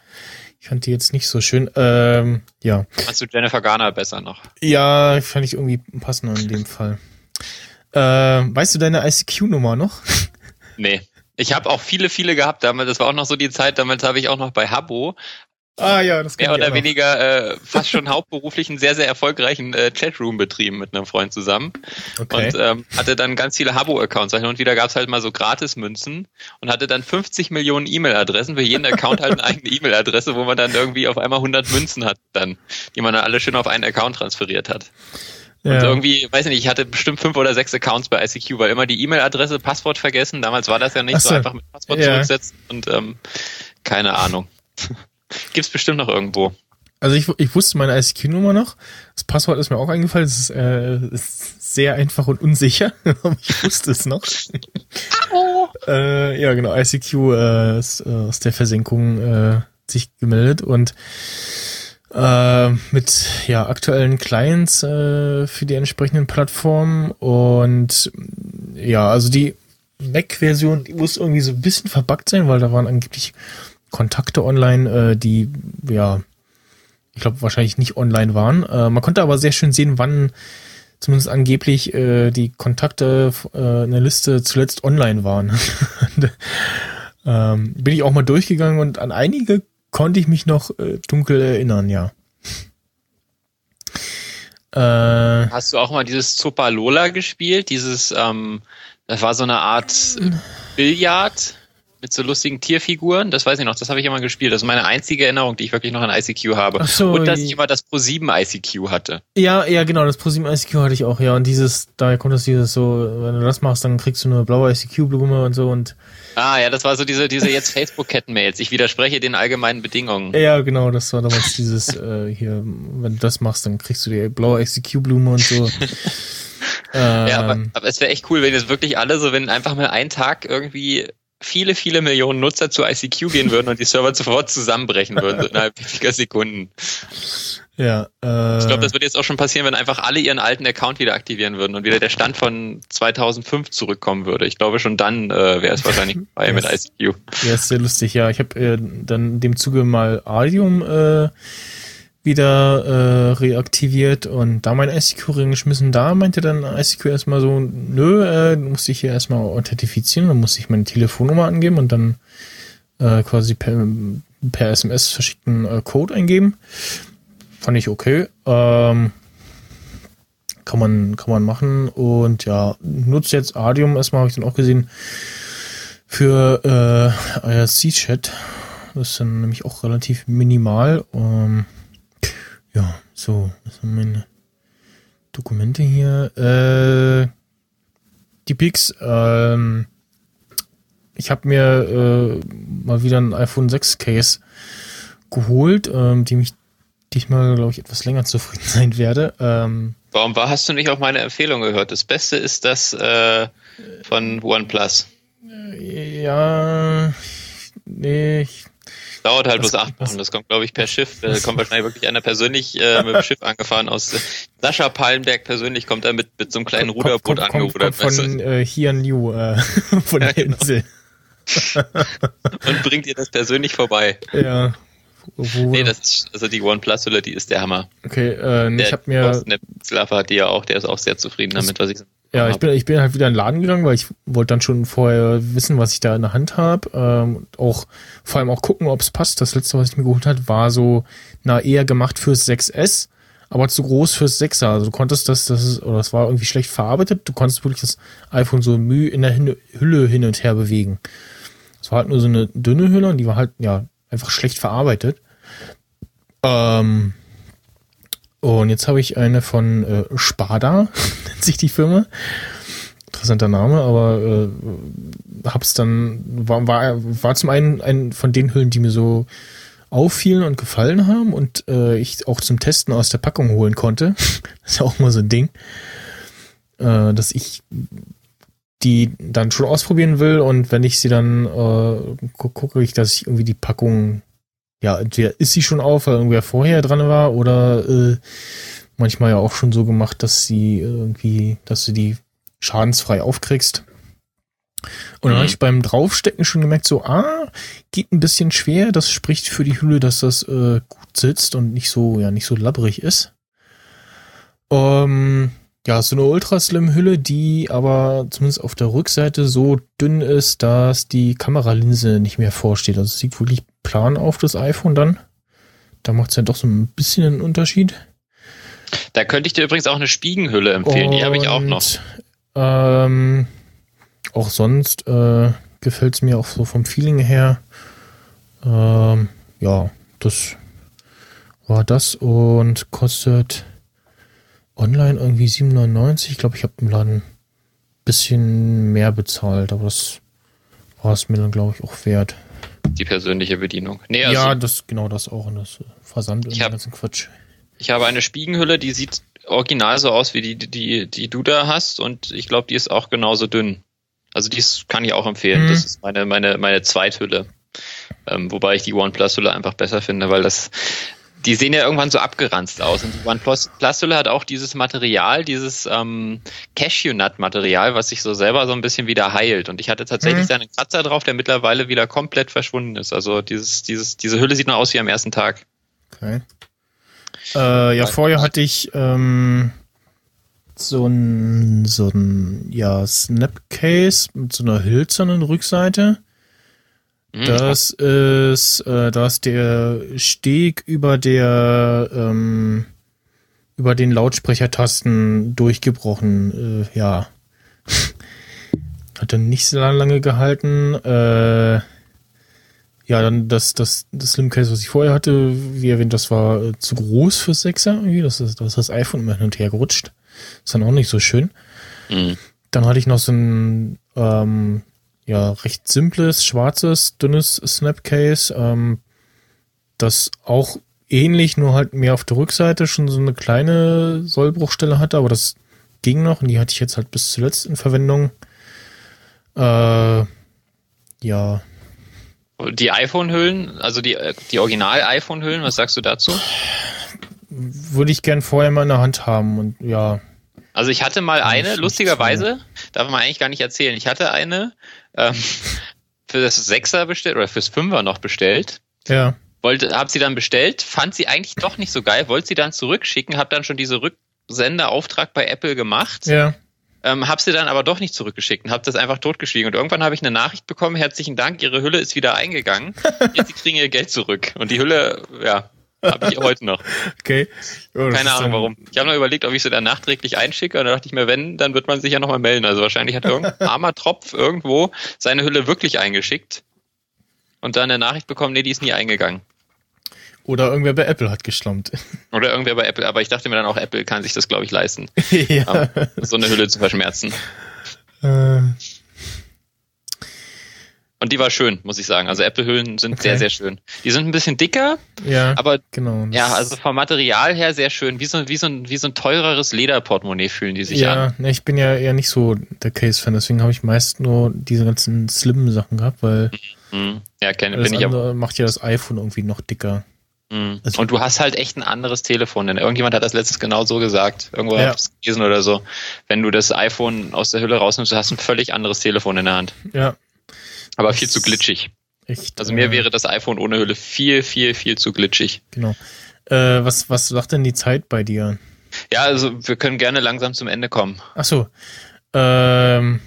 Ich fand die jetzt nicht so schön. Ähm, ja. Fandst du Jennifer Garner besser noch? Ja, fand ich irgendwie passender in dem Fall. Äh, weißt du deine ICQ-Nummer noch? Nee. Ich habe auch viele, viele gehabt damals. Das war auch noch so die Zeit, damals habe ich auch noch bei Habbo Ah ja, das mehr oder weniger äh, fast schon hauptberuflich einen sehr, sehr erfolgreichen äh, Chatroom betrieben mit einem Freund zusammen. Okay. Und ähm, hatte dann ganz viele Habo-Accounts. Hin und wieder gab es halt mal so Gratis-Münzen und hatte dann 50 Millionen E-Mail-Adressen. Für jeden Account halt eine eigene E-Mail-Adresse, wo man dann irgendwie auf einmal 100 Münzen hat, dann, die man dann alle schön auf einen Account transferiert hat. Und ja. irgendwie, weiß ich nicht, ich hatte bestimmt fünf oder sechs Accounts bei ICQ, weil immer die E-Mail-Adresse, Passwort vergessen. Damals war das ja nicht so so. einfach mit Passwort Ja. zurücksetzen und ähm, keine Ahnung. Gibt's bestimmt noch irgendwo. Also ich, ich wusste meine ICQ-Nummer noch. Das Passwort ist mir auch eingefallen. Es ist, äh, ist sehr einfach und unsicher. Ich wusste es noch. äh, ja, genau. ICQ äh, ist äh, aus der Versenkung äh, sich gemeldet und äh, mit ja aktuellen Clients äh, für die entsprechenden Plattformen und ja, also die Mac-Version, muss irgendwie so ein bisschen verbuggt sein, weil da waren angeblich Kontakte online, äh, die ja ich glaube, wahrscheinlich nicht online waren. Äh, man konnte aber sehr schön sehen, wann zumindest angeblich äh, die Kontakte äh, in der Liste zuletzt online waren. Ähm, bin ich auch mal durchgegangen und an einige konnte ich mich noch äh, dunkel erinnern, ja. Äh, Hast du auch mal dieses Zopalola gespielt? Dieses, ähm, das war so eine Art Billard mit so lustigen Tierfiguren. Das weiß ich noch, das habe ich immer gespielt. Das ist meine einzige Erinnerung, die ich wirklich noch an ICQ habe. Ach so, Und dass ich immer das Pro 7 ICQ hatte. ja, ja, genau, das ProSieben ICQ hatte ich auch, ja. Und dieses, daher kommt das dieses so, wenn du das machst, dann kriegst du eine blaue ICQ-Blume und so und Ah ja, das war so diese, diese jetzt Facebook-Kettenmails. Ich widerspreche den allgemeinen Bedingungen. Ja, genau, das war damals dieses äh, hier, wenn du das machst, dann kriegst du die blaue ICQ-Blume und so. ähm, Ja, aber, aber es wäre echt cool, wenn jetzt wirklich alle so, wenn einfach mal ein Tag irgendwie viele, viele Millionen Nutzer zu ICQ gehen würden und die Server sofort zusammenbrechen würden, so innerhalb weniger Sekunden. ja, äh, Ich glaube, das wird jetzt auch schon passieren, wenn einfach alle ihren alten Account wieder aktivieren würden und wieder der Stand von 2005 zurückkommen würde. Ich glaube, schon dann äh, wäre es wahrscheinlich vorbei mit. ICQ. ja, ist sehr lustig. Ja, ich habe äh, dann dem Zuge mal Adium äh, wieder äh, reaktiviert und da mein ICQ reingeschmissen. Da meinte dann ICQ erstmal so, nö, äh, musste ich hier erstmal authentifizieren, dann musste ich meine Telefonnummer angeben und dann äh, quasi per, per SMS verschickten äh, Code eingeben. Fand ich okay. Ähm, kann man, kann man machen. Und ja, nutzt jetzt Adium erstmal, habe ich dann auch gesehen, für äh, IRC-Chat. Das ist dann nämlich auch relativ minimal. Ähm, ja, so, was sind meine Dokumente hier? Äh, die Pix. Ähm, ich habe mir äh, mal wieder ein iPhone 6 Case geholt, ähm, die mich diesmal, glaube ich, etwas länger zufrieden sein werde. Ähm, Warum war, hast du nicht auf meine Empfehlung gehört? Das Beste ist das äh, von OnePlus. ja, nee, ich, Dauert halt Das- bloß acht Wochen. Das kommt, glaube ich, per Schiff. Da kommt wahrscheinlich wirklich einer persönlich äh, mit dem Schiff angefahren aus äh, Sascha Pallenberg persönlich kommt da mit, mit so einem kleinen kommt, Ruderboot kommt, angerudert kommt von äh, Hian Liu, äh, von Ja, der genau. Insel. und bringt ihr das persönlich vorbei. Ja. Wo, Nee, das ist, also die OnePlus-Hülle, die ist der Hammer. okay, äh, Der ich habe mir Slapper hat die ja auch, der ist auch sehr zufrieden damit, was ich Ja, ich bin, ich bin halt wieder in den Laden gegangen, weil ich wollte dann schon vorher wissen, was ich da in der Hand habe. Ähm, auch vor allem auch gucken, ob es passt. Das letzte, was ich mir geholt hat, war so, na, eher gemacht fürs 6S, aber zu groß fürs 6er. Also du konntest das, das ist, oder das war irgendwie schlecht verarbeitet. Du konntest wirklich das iPhone so Mühe in der Hülle hin und her bewegen. Es war halt nur so eine dünne Hülle und die war halt, ja, einfach schlecht verarbeitet. Ähm, und jetzt habe ich eine von äh, Spada, nennt sich die Firma. Interessanter Name, aber äh, hab's dann, war, war, war zum einen ein von den Hüllen, die mir so auffielen und gefallen haben und äh, ich auch zum Testen aus der Packung holen konnte. Das ist ja auch mal so ein Ding, äh, dass ich die dann schon ausprobieren will und wenn ich sie dann äh, gu gucke ich, dass ich irgendwie die Packung ja, entweder ist sie schon auf, weil irgendwer vorher dran war, oder äh, manchmal ja auch schon so gemacht, dass sie irgendwie, dass du die schadensfrei aufkriegst. Und dann Mhm. habe ich beim Draufstecken schon gemerkt, so, ah, geht ein bisschen schwer. Das spricht für die Hülle, dass das äh, gut sitzt und nicht so, ja, nicht so labbrig ist. Ähm, ja, so eine Ultra-Slim-Hülle, die aber zumindest auf der Rückseite so dünn ist, dass die Kameralinse nicht mehr vorsteht. Also es sieht wirklich plan auf das iPhone dann. Da macht es ja doch so ein bisschen einen Unterschied. Da könnte ich dir übrigens auch eine Spiegenhülle empfehlen, die habe ich auch noch. Und, Ähm, auch sonst äh, gefällt es mir auch so vom Feeling her. Ähm, ja, das war das und kostet online irgendwie 7,99. Ich glaube, ich habe im Laden ein bisschen mehr bezahlt, aber das war es mir dann, glaube ich, auch wert. Die persönliche Bedienung. Nee, also ja, das genau das auch und das äh, Versand und hab- ganzen Quatsch. ich habe eine Spiegenhülle, die sieht original so aus wie die, die, die du da hast und ich glaube, die ist auch genauso dünn. Also die kann ich auch empfehlen. Mhm. Das ist meine, meine, meine Zweithülle. Ähm, wobei ich die OnePlus-Hülle einfach besser finde, weil das, die sehen ja irgendwann so abgeranzt aus. Und die OnePlus-Hülle hat auch dieses Material, dieses ähm, Cashew-Nut-Material, was sich so selber so ein bisschen wieder heilt. Und ich hatte tatsächlich Mhm. da einen Kratzer drauf, der mittlerweile wieder komplett verschwunden ist. Also dieses, dieses, diese Hülle sieht noch aus wie am ersten Tag. Okay. Äh, ja, vorher hatte ich ähm, so ein, so ein ja, Snapcase mit so einer hölzernen Rückseite. Mhm. Das ist, äh, da ist der Steg über der, ähm, über den Lautsprechertasten durchgebrochen. Äh, ja. Hat dann nicht so lange gehalten. Äh, ja, dann das, das, das Slimcase, was ich vorher hatte, wie erwähnt, das war äh, zu groß für Sechser irgendwie. Das ist, das ist das iPhone immer hin und her gerutscht. Ist dann auch nicht so schön. Mhm. Dann hatte ich noch so ein ähm, ja recht simples, schwarzes, dünnes Snapcase, ähm, das auch ähnlich, nur halt mehr auf der Rückseite schon so eine kleine Sollbruchstelle hatte, aber das ging noch und die hatte ich jetzt halt bis zuletzt in Verwendung. Äh, ja, Die iPhone-Hüllen, also die, äh, die Original-iPhone-Hüllen, was sagst du dazu? würde ich gern vorher mal in der Hand haben und ja, Also ich hatte mal eine, lustigerweise, darf man eigentlich gar nicht erzählen, ich hatte eine ähm, für das Sechser bestellt oder fürs Fünfer noch bestellt. ja, Wollte, hab sie dann bestellt, fand sie eigentlich doch nicht so geil, wollte sie dann zurückschicken, hab dann schon diese Rücksendeauftrag bei Apple gemacht, ja, ähm, hab sie dann aber doch nicht zurückgeschickt und hab das einfach totgeschwiegen. Und irgendwann habe ich eine Nachricht bekommen, herzlichen Dank, Ihre Hülle ist wieder eingegangen, jetzt Sie kriegen Ihr Geld zurück. Und die Hülle, ja, habe ich heute noch. okay. Das Keine Ahnung dann- warum. Ich habe noch überlegt, ob ich sie dann nachträglich einschicke. Und da dachte ich mir, wenn, dann wird man sich ja nochmal melden. Also wahrscheinlich hat irgendein armer Tropf irgendwo seine Hülle wirklich eingeschickt und dann eine Nachricht bekommen, nee, die ist nie eingegangen. Oder irgendwer bei Apple hat geschlammt. Oder irgendwer bei Apple. Aber ich dachte mir dann auch, Apple kann sich das, glaube ich, leisten, ja. so eine Hülle zu verschmerzen. Äh, Und die war schön, muss ich sagen. Also Apple-Hüllen sind Okay. sehr, sehr schön. Die sind ein bisschen dicker, ja, aber genau. ja, also vom Material her sehr schön. Wie so, wie so, ein, wie so ein teureres Lederportemonnaie fühlen die sich an. ja, ne, ich bin ja eher nicht so der Case-Fan, deswegen habe ich meist nur diese ganzen slimmen Sachen gehabt, weil Hm. Ja, alles bin ich andere macht ja das iPhone irgendwie noch dicker. Hm. Also- Und du hast halt echt ein anderes Telefon, denn irgendjemand hat das letztens genau so gesagt. Irgendwo Ja. gelesen oder so. Wenn du das iPhone aus der Hülle rausnimmst, du hast ein völlig anderes Telefon in der Hand. Ja, Aber Das- viel zu glitschig. echt. Also mir äh, wäre das iPhone ohne Hülle viel, viel, viel zu glitschig. Genau. Äh, was, was sagt denn die Zeit bei dir? Ja, also wir können gerne langsam zum Ende kommen. Ach so. Ähm,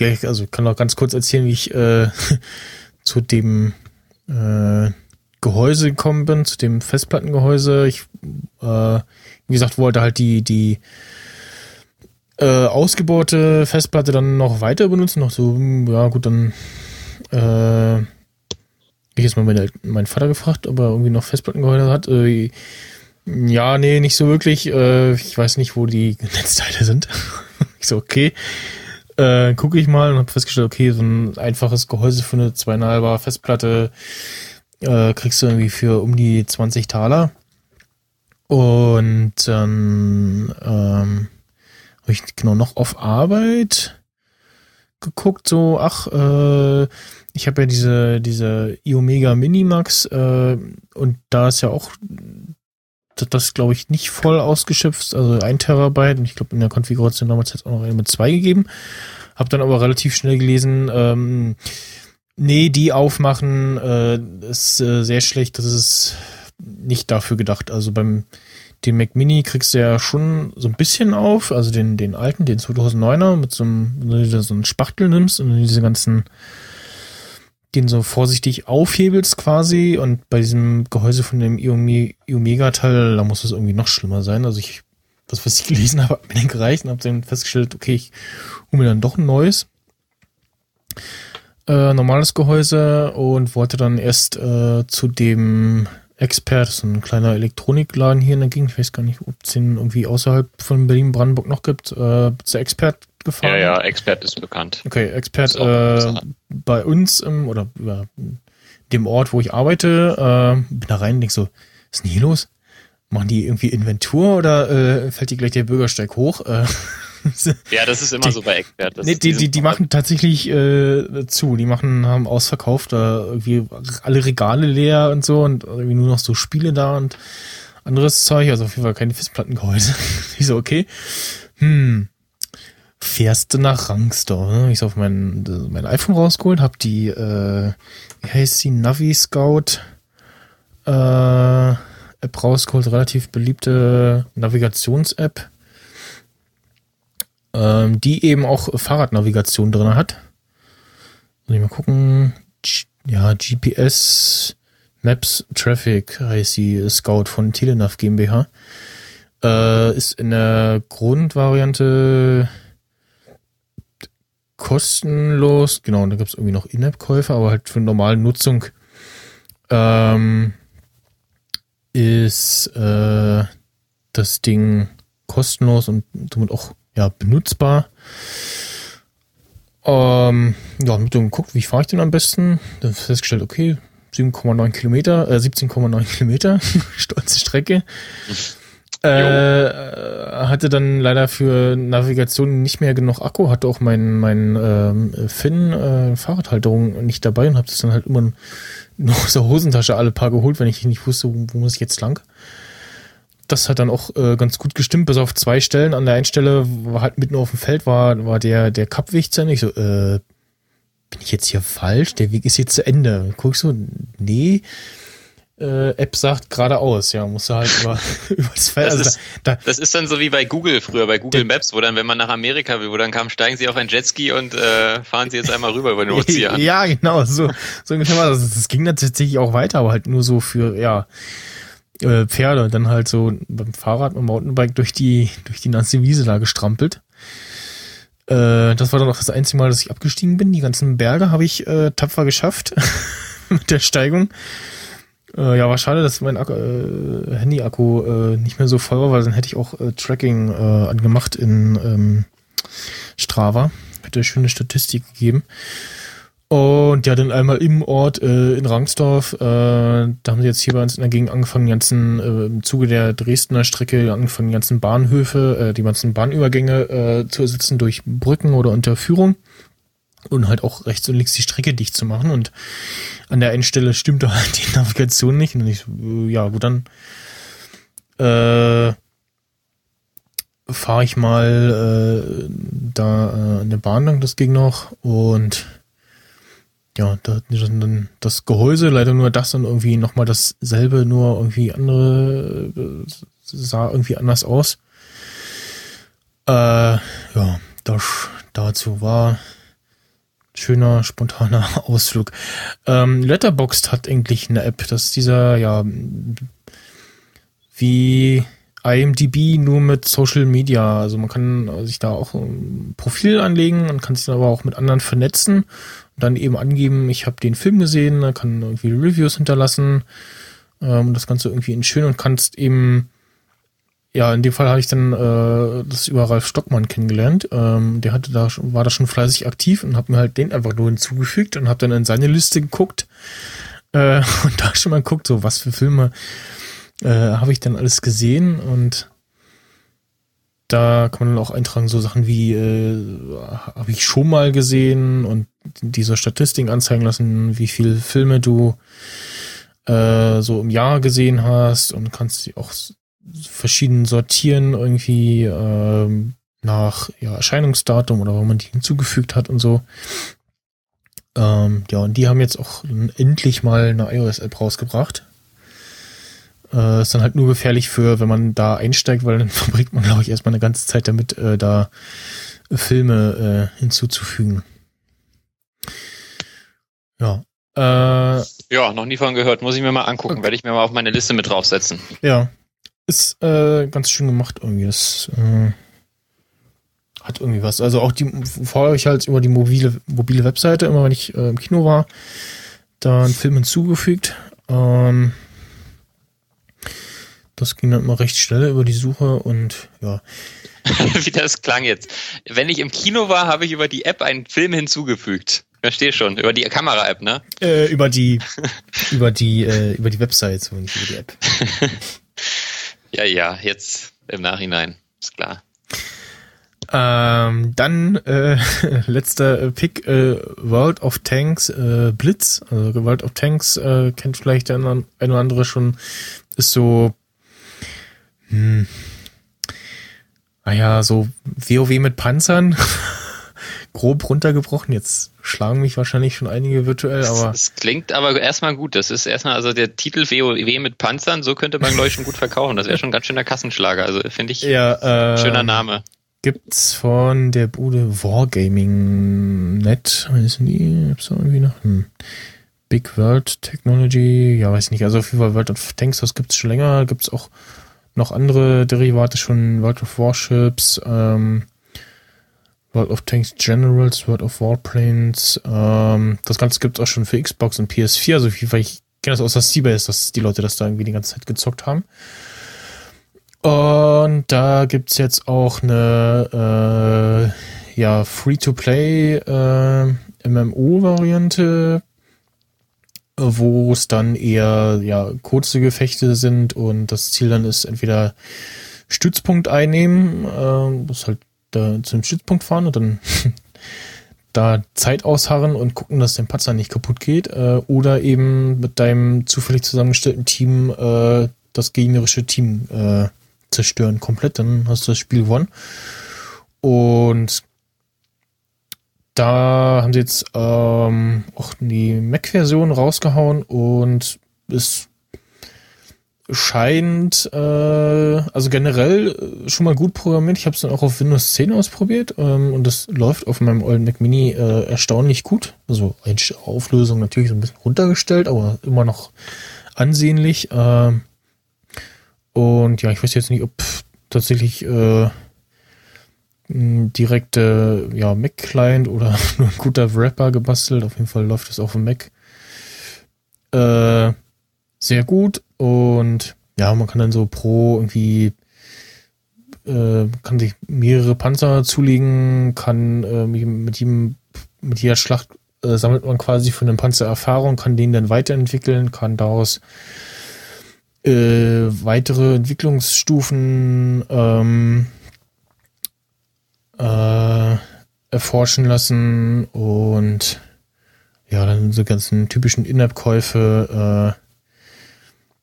ja, ich, also ich kann auch ganz kurz erzählen, wie ich äh, zu dem äh, Gehäuse gekommen bin, zu dem Festplattengehäuse. Ich, äh, wie gesagt, wollte halt die, die äh, ausgebaute Festplatte dann noch weiter benutzen. Noch so, hm, ja gut, dann äh, ich jetzt mal meine, meinen Vater gefragt, ob er irgendwie noch Festplattengehäuse hat. Äh, ja, nee, nicht so wirklich. Äh, ich weiß nicht, wo die Netzteile sind. ich so, okay. Äh, gucke ich mal und habe festgestellt, okay, so ein einfaches Gehäuse für eine zweieinhalber Festplatte äh, kriegst du irgendwie für um die 20 Taler. Und dann ähm, habe ich genau noch auf Arbeit geguckt, so, ach, äh, ich habe ja diese, diese iOmega Minimax äh, und da ist ja auch das, glaube ich, nicht voll ausgeschöpft, also ein Terabyte und ich glaube in der Konfiguration damals hat es auch noch eine mit zwei gegeben. Hab dann aber relativ schnell gelesen, ähm, nee, die aufmachen äh, ist äh, sehr schlecht, das ist nicht dafür gedacht. Also beim den Mac Mini kriegst du ja schon so ein bisschen auf, also den, den alten, den 2009er mit so einem, wenn du so einen Spachtel nimmst und diese ganzen den so vorsichtig aufhebelst quasi und bei diesem Gehäuse von dem Iome- Iomega-Teil, da muss es irgendwie noch schlimmer sein. Also ich, das, was ich gelesen habe, hat mir dann gereicht und habe dann festgestellt, okay, ich hole mir dann doch ein neues äh, normales Gehäuse und wollte dann erst äh, zu dem Expert, so ein kleiner Elektronikladen hier in der Gegend, ich weiß gar nicht, ob es den irgendwie außerhalb von Berlin-Brandenburg noch gibt, äh, zur Expert gefahren. Ja, ja, Expert ist bekannt. Okay, Expert äh, bei uns im, oder ja, dem Ort, wo ich arbeite, äh, bin da rein und denk so, was ist denn hier los? Machen die irgendwie Inventur oder äh, fällt die gleich der Bürgersteig hoch? Äh, Ja, das ist immer Die- so bei. Das nee, die, die, die machen tatsächlich äh, zu. Die machen, haben ausverkauft, da irgendwie alle Regale leer und so und irgendwie nur noch so Spiele da und anderes Zeug, also auf jeden Fall keine Festplattengehäuse. ich so, okay. Hm. Fährst du nach Rangstor? Ne? Ich so auf mein, mein iPhone rausgeholt, hab die, äh, wie heißt die, Navi Scout äh, App rausgeholt, relativ beliebte Navigations-App ähm, die eben auch Fahrradnavigation drin hat. Muss ich mal gucken. G ja, GPS Maps Traffic heißt die Scout von Telenav GmbH. Äh, ist in der Grundvariante kostenlos. Genau, da gibt's irgendwie noch In-App-Käufe, aber halt für normale Nutzung ähm, ist äh, das Ding kostenlos und somit auch ja, benutzbar. Ähm, ja, mit dem geguckt, wie fahre ich denn am besten? Dann festgestellt, okay, 7,9 Kilometer, äh, 17,9 Kilometer, stolze Strecke. Äh, hatte dann leider für Navigation nicht mehr genug Akku, hatte auch mein, mein ähm, Finn äh, Fahrradhalterung nicht dabei und habe das dann halt immer nur aus der Hosentasche alle paar geholt, wenn ich nicht wusste, wo, wo muss ich jetzt lang das hat dann auch äh, ganz gut gestimmt, bis auf zwei Stellen. An der einen Stelle war halt mitten auf dem Feld war, war der, der Kappweg zu Ende. Ich so, äh, bin ich jetzt hier falsch? Der Weg ist jetzt zu Ende. Guck ich so, nee. Äh, App sagt geradeaus, ja, musst du halt über, übers Feld. Das Also ist- da, da, Das ist dann so wie bei Google früher, bei Google Maps, wo dann, wenn man nach Amerika will, wo dann kam, steigen Sie auf ein Jetski und äh, fahren Sie jetzt einmal rüber über den Ozean. Ja, genau, so, so ungefähr war das. Das ging dann tatsächlich auch weiter, aber halt nur so für, ja, äh, Pferde dann halt so beim Fahrrad und Mountainbike durch die, durch die nasse Wiese da gestrampelt. Äh, das war dann auch das einzige Mal, dass ich abgestiegen bin. Die ganzen Berge habe ich äh, tapfer geschafft mit der Steigung. Äh, ja, war schade, dass mein äh, Handy-Akku äh, nicht mehr so voll war, weil dann hätte ich auch äh, Tracking äh, angemacht in ähm, Strava. Er schöne Statistik gegeben. Und ja, dann einmal im Ort äh, in Rangsdorf, äh, da haben sie jetzt hier bei uns in der Gegend angefangen, die ganzen, äh, im Zuge der Dresdner Strecke angefangen, die ganzen Bahnhöfe, äh, die ganzen Bahnübergänge äh, zu ersetzen durch Brücken oder Unterführung und halt auch rechts und links die Strecke dicht zu machen. Und an der einen Stelle stimmte halt die Navigation nicht. Und ich äh, ja, gut, dann äh, fahre ich mal äh, da äh, an der Bahn lang, das ging noch. Und ja, das Gehäuse, leider nur das dann irgendwie nochmal dasselbe, nur irgendwie andere, äh, sah irgendwie anders aus. Äh, ja, das dazu war schöner, spontaner Ausflug. Ähm, Letterboxd hat eigentlich eine App, das ist dieser, ja, wie IMDb nur mit Social Media. Also man kann sich da auch ein Profil anlegen und kann sich dann aber auch mit anderen vernetzen und dann eben angeben, ich habe den Film gesehen, kann irgendwie Reviews hinterlassen ähm, das Ganze irgendwie in schön und kannst eben ja, in dem Fall habe ich dann äh, das über Ralf Stockmann kennengelernt. Ähm, der hatte da war da schon fleißig aktiv und habe mir halt den einfach nur hinzugefügt und habe dann in seine Liste geguckt äh, und da schon mal geguckt, so was für Filme äh, habe ich dann alles gesehen und da kann man dann auch eintragen so Sachen wie äh, habe ich schon mal gesehen und dieser Statistik anzeigen lassen, wie viele Filme du äh, so im Jahr gesehen hast und kannst sie auch verschieden sortieren irgendwie ähm, nach ja, Erscheinungsdatum oder wo man die hinzugefügt hat und so. Ähm, ja, und die haben jetzt auch endlich mal eine iOS-App rausgebracht. Äh, ist dann halt nur gefährlich für, wenn man da einsteigt, weil dann verbringt man, glaube ich, erstmal eine ganze Zeit damit, äh, da Filme äh, hinzuzufügen. Ja. Äh, ja, noch nie von gehört. Muss ich mir mal angucken. Okay. Werde ich mir mal auf meine Liste mit draufsetzen. Ja, ist äh, ganz schön gemacht irgendwie. Es äh, hat irgendwie was. Also auch die vorher ich halt über die mobile, mobile Webseite, immer wenn ich äh, im Kino war, da einen Film hinzugefügt. Ähm, das ging dann immer recht schnell über die Suche und ja. Wie das klang jetzt. Wenn ich im Kino war, habe ich über die App einen Film hinzugefügt. Verstehe schon. Über die Kamera-App, ne? Äh, über die, über die, äh, über die Website, nicht über die App. Ja, ja, jetzt im Nachhinein, ist klar. Ähm, dann äh, letzter Pick, äh, World of Tanks äh, Blitz. Also World of Tanks äh, kennt vielleicht der eine oder andere schon. Ist so, hm, naja, so WoW mit Panzern. Grob runtergebrochen. Jetzt schlagen mich wahrscheinlich schon einige virtuell, aber. Das, klingt aber erstmal gut. Das ist erstmal, also der Titel WoW mit Panzern, so könnte man, glaube ich, schon gut verkaufen. Das wäre schon ein ganz schöner Kassenschlager. Also finde ich ja, äh, schöner Name. Gibt's von der Bude Wargaming Net, wissen die? Gibt's da irgendwie noch? Hm. Big World Technology, ja, weiß nicht. Also auf jeden Fall World of Tanks, das gibt's schon länger. Gibt's auch noch andere Derivate schon, World of Warships, ähm, World of Tanks Generals, World of Warplanes. Ähm, das Ganze gibt es auch schon für Xbox und PS4. Also ich, ich kenne das aus der Seabase, dass die Leute das da irgendwie die ganze Zeit gezockt haben. Und da gibt's jetzt auch eine äh, ja, Free-to-Play äh, MMO-Variante, wo es dann eher ja, kurze Gefechte sind und das Ziel dann ist entweder Stützpunkt einnehmen, äh, was halt da zum Stützpunkt fahren und dann da Zeit ausharren und gucken, dass dein Patzer nicht kaputt geht. Äh, oder eben mit deinem zufällig zusammengestellten Team äh, das gegnerische Team äh, zerstören komplett. Dann hast du das Spiel gewonnen. Und da haben sie jetzt ähm, auch die Mac-Version rausgehauen und ist scheint äh, also generell äh, schon mal gut programmiert. Ich habe es dann auch auf Windows 10 ausprobiert ähm, und das läuft auf meinem olden Mac Mini äh, erstaunlich gut. Also Auflösung natürlich so ein bisschen runtergestellt, aber immer noch ansehnlich. Äh, und ja, ich weiß jetzt nicht, ob tatsächlich äh, direkte ja, Mac-Client oder nur ein guter Wrapper gebastelt. Auf jeden Fall läuft es auf dem Mac. Äh, sehr gut und ja, man kann dann so pro irgendwie äh, kann sich mehrere Panzer zulegen, kann äh, mit jedem, mit jeder Schlacht äh, sammelt man quasi von dem Panzer Erfahrung, kann den dann weiterentwickeln, kann daraus äh, weitere Entwicklungsstufen ähm, äh, erforschen lassen und ja, dann so ganzen typischen In-App-Käufe, äh,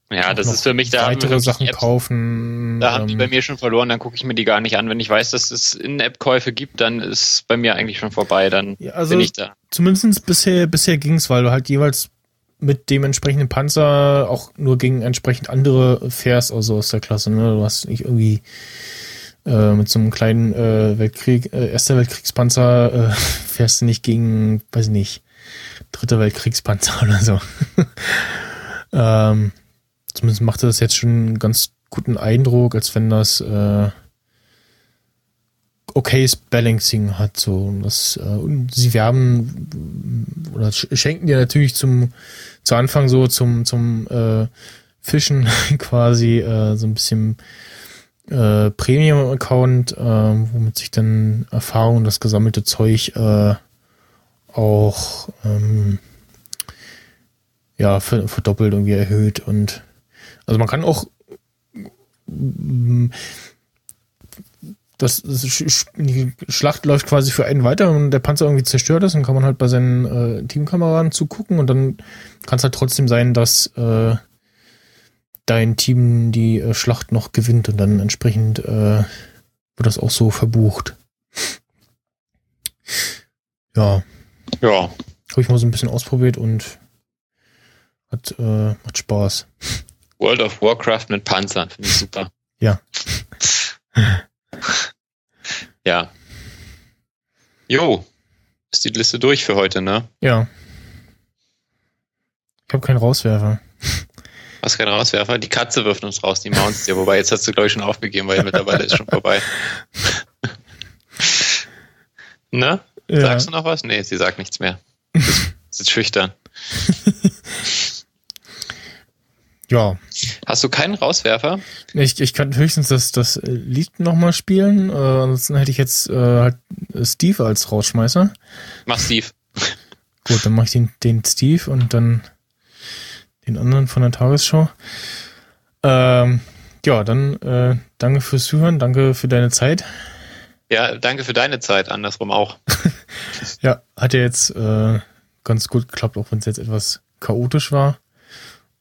ja, das ist für mich da weitere Sachen Apps, kaufen. Da haben die ähm, bei mir schon verloren, dann gucke ich mir die gar nicht an. Wenn ich weiß, dass es In-App-Käufe gibt, dann ist bei mir eigentlich schon vorbei. Dann ja, also bin ich da. Zumindest bisher, bisher ging's, weil du halt jeweils mit dem entsprechenden Panzer auch nur gegen entsprechend andere fährst, also aus der Klasse. Ne? Du hast nicht irgendwie äh, mit so einem kleinen äh, Weltkrieg, äh, Erster Weltkriegspanzer äh, fährst du nicht gegen, weiß ich nicht, Dritter Weltkriegspanzer oder so. ähm, zumindest macht das jetzt schon einen ganz guten Eindruck, als wenn das äh, okayes Balancing hat. So. Das, äh, und sie werben oder schenken dir natürlich zum zu Anfang so zum, zum äh, Fischen quasi äh, so ein bisschen äh, Premium-Account, äh, womit sich dann Erfahrung, das gesammelte Zeug äh, auch ähm, ja verdoppelt irgendwie erhöht und also man kann auch das, das, die Schlacht läuft quasi für einen weiter und der Panzer irgendwie zerstört ist, dann kann man halt bei seinen äh, Teamkameraden zugucken und dann kann es halt trotzdem sein, dass äh, dein Team die äh, Schlacht noch gewinnt und dann entsprechend äh, wird das auch so verbucht. Ja. Ja. Habe ich mal so ein bisschen ausprobiert und hat, äh, macht Spaß. World of Warcraft mit Panzern, finde ich super. Ja. ja. Jo, ist die Liste durch für heute, ne? Ja. Ich habe keinen Rauswerfer. Was kein Rauswerfer? Die Katze wirft uns raus, die Mounts dir. Wobei, jetzt hast du, glaube ich, schon aufgegeben, weil mittlerweile ist schon vorbei. ne? Ja. Sagst du noch was? Nee, sie sagt nichts mehr. Sie ist schüchtern. Ja. Hast du keinen Rauswerfer? Ich, ich kann höchstens das, das Lied nochmal spielen. Äh, ansonsten hätte ich jetzt äh, halt Steve als Rausschmeißer. Mach Steve. Gut, dann mache ich den, den Steve und dann den anderen von der Tagesschau. Ähm, ja, dann äh, danke fürs Zuhören, danke für deine Zeit. Ja, danke für deine Zeit, andersrum auch. ja, hat ja jetzt äh, ganz gut geklappt, auch wenn es jetzt etwas chaotisch war.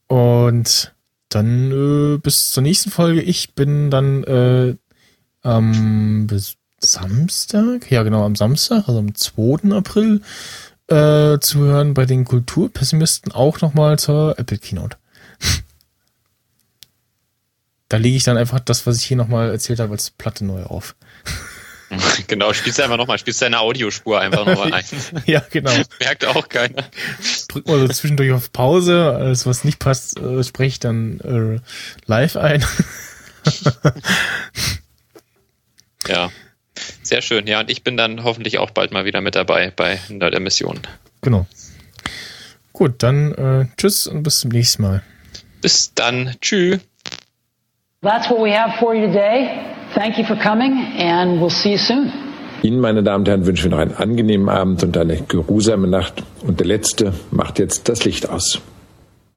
Und dann äh, bis zur nächsten Folge. Ich bin dann äh, am Samstag, ja genau, am Samstag, also am 2. April, äh, zu hören bei den Kulturpessimisten auch nochmal zur Apple Keynote. da lege ich dann einfach das, was ich hier nochmal erzählt habe, als Platte neu auf. Genau, spielst du einfach nochmal, spielst deine Audiospur einfach nochmal ein. ja, genau. Merkt auch keiner. Drück mal so zwischendurch auf Pause, alles was nicht passt, äh, spreche ich dann äh, live ein. ja, sehr schön. Ja, und ich bin dann hoffentlich auch bald mal wieder mit dabei bei der Mission. Genau. Gut, dann äh, tschüss und bis zum nächsten Mal. Bis dann. Tschüss. That's what we have for you today. Thank you for coming and we'll see you soon. Ihnen, meine Damen und Herren, wünschen wir noch einen angenehmen Abend und eine geruhsame Nacht. Und der Letzte macht jetzt das Licht aus.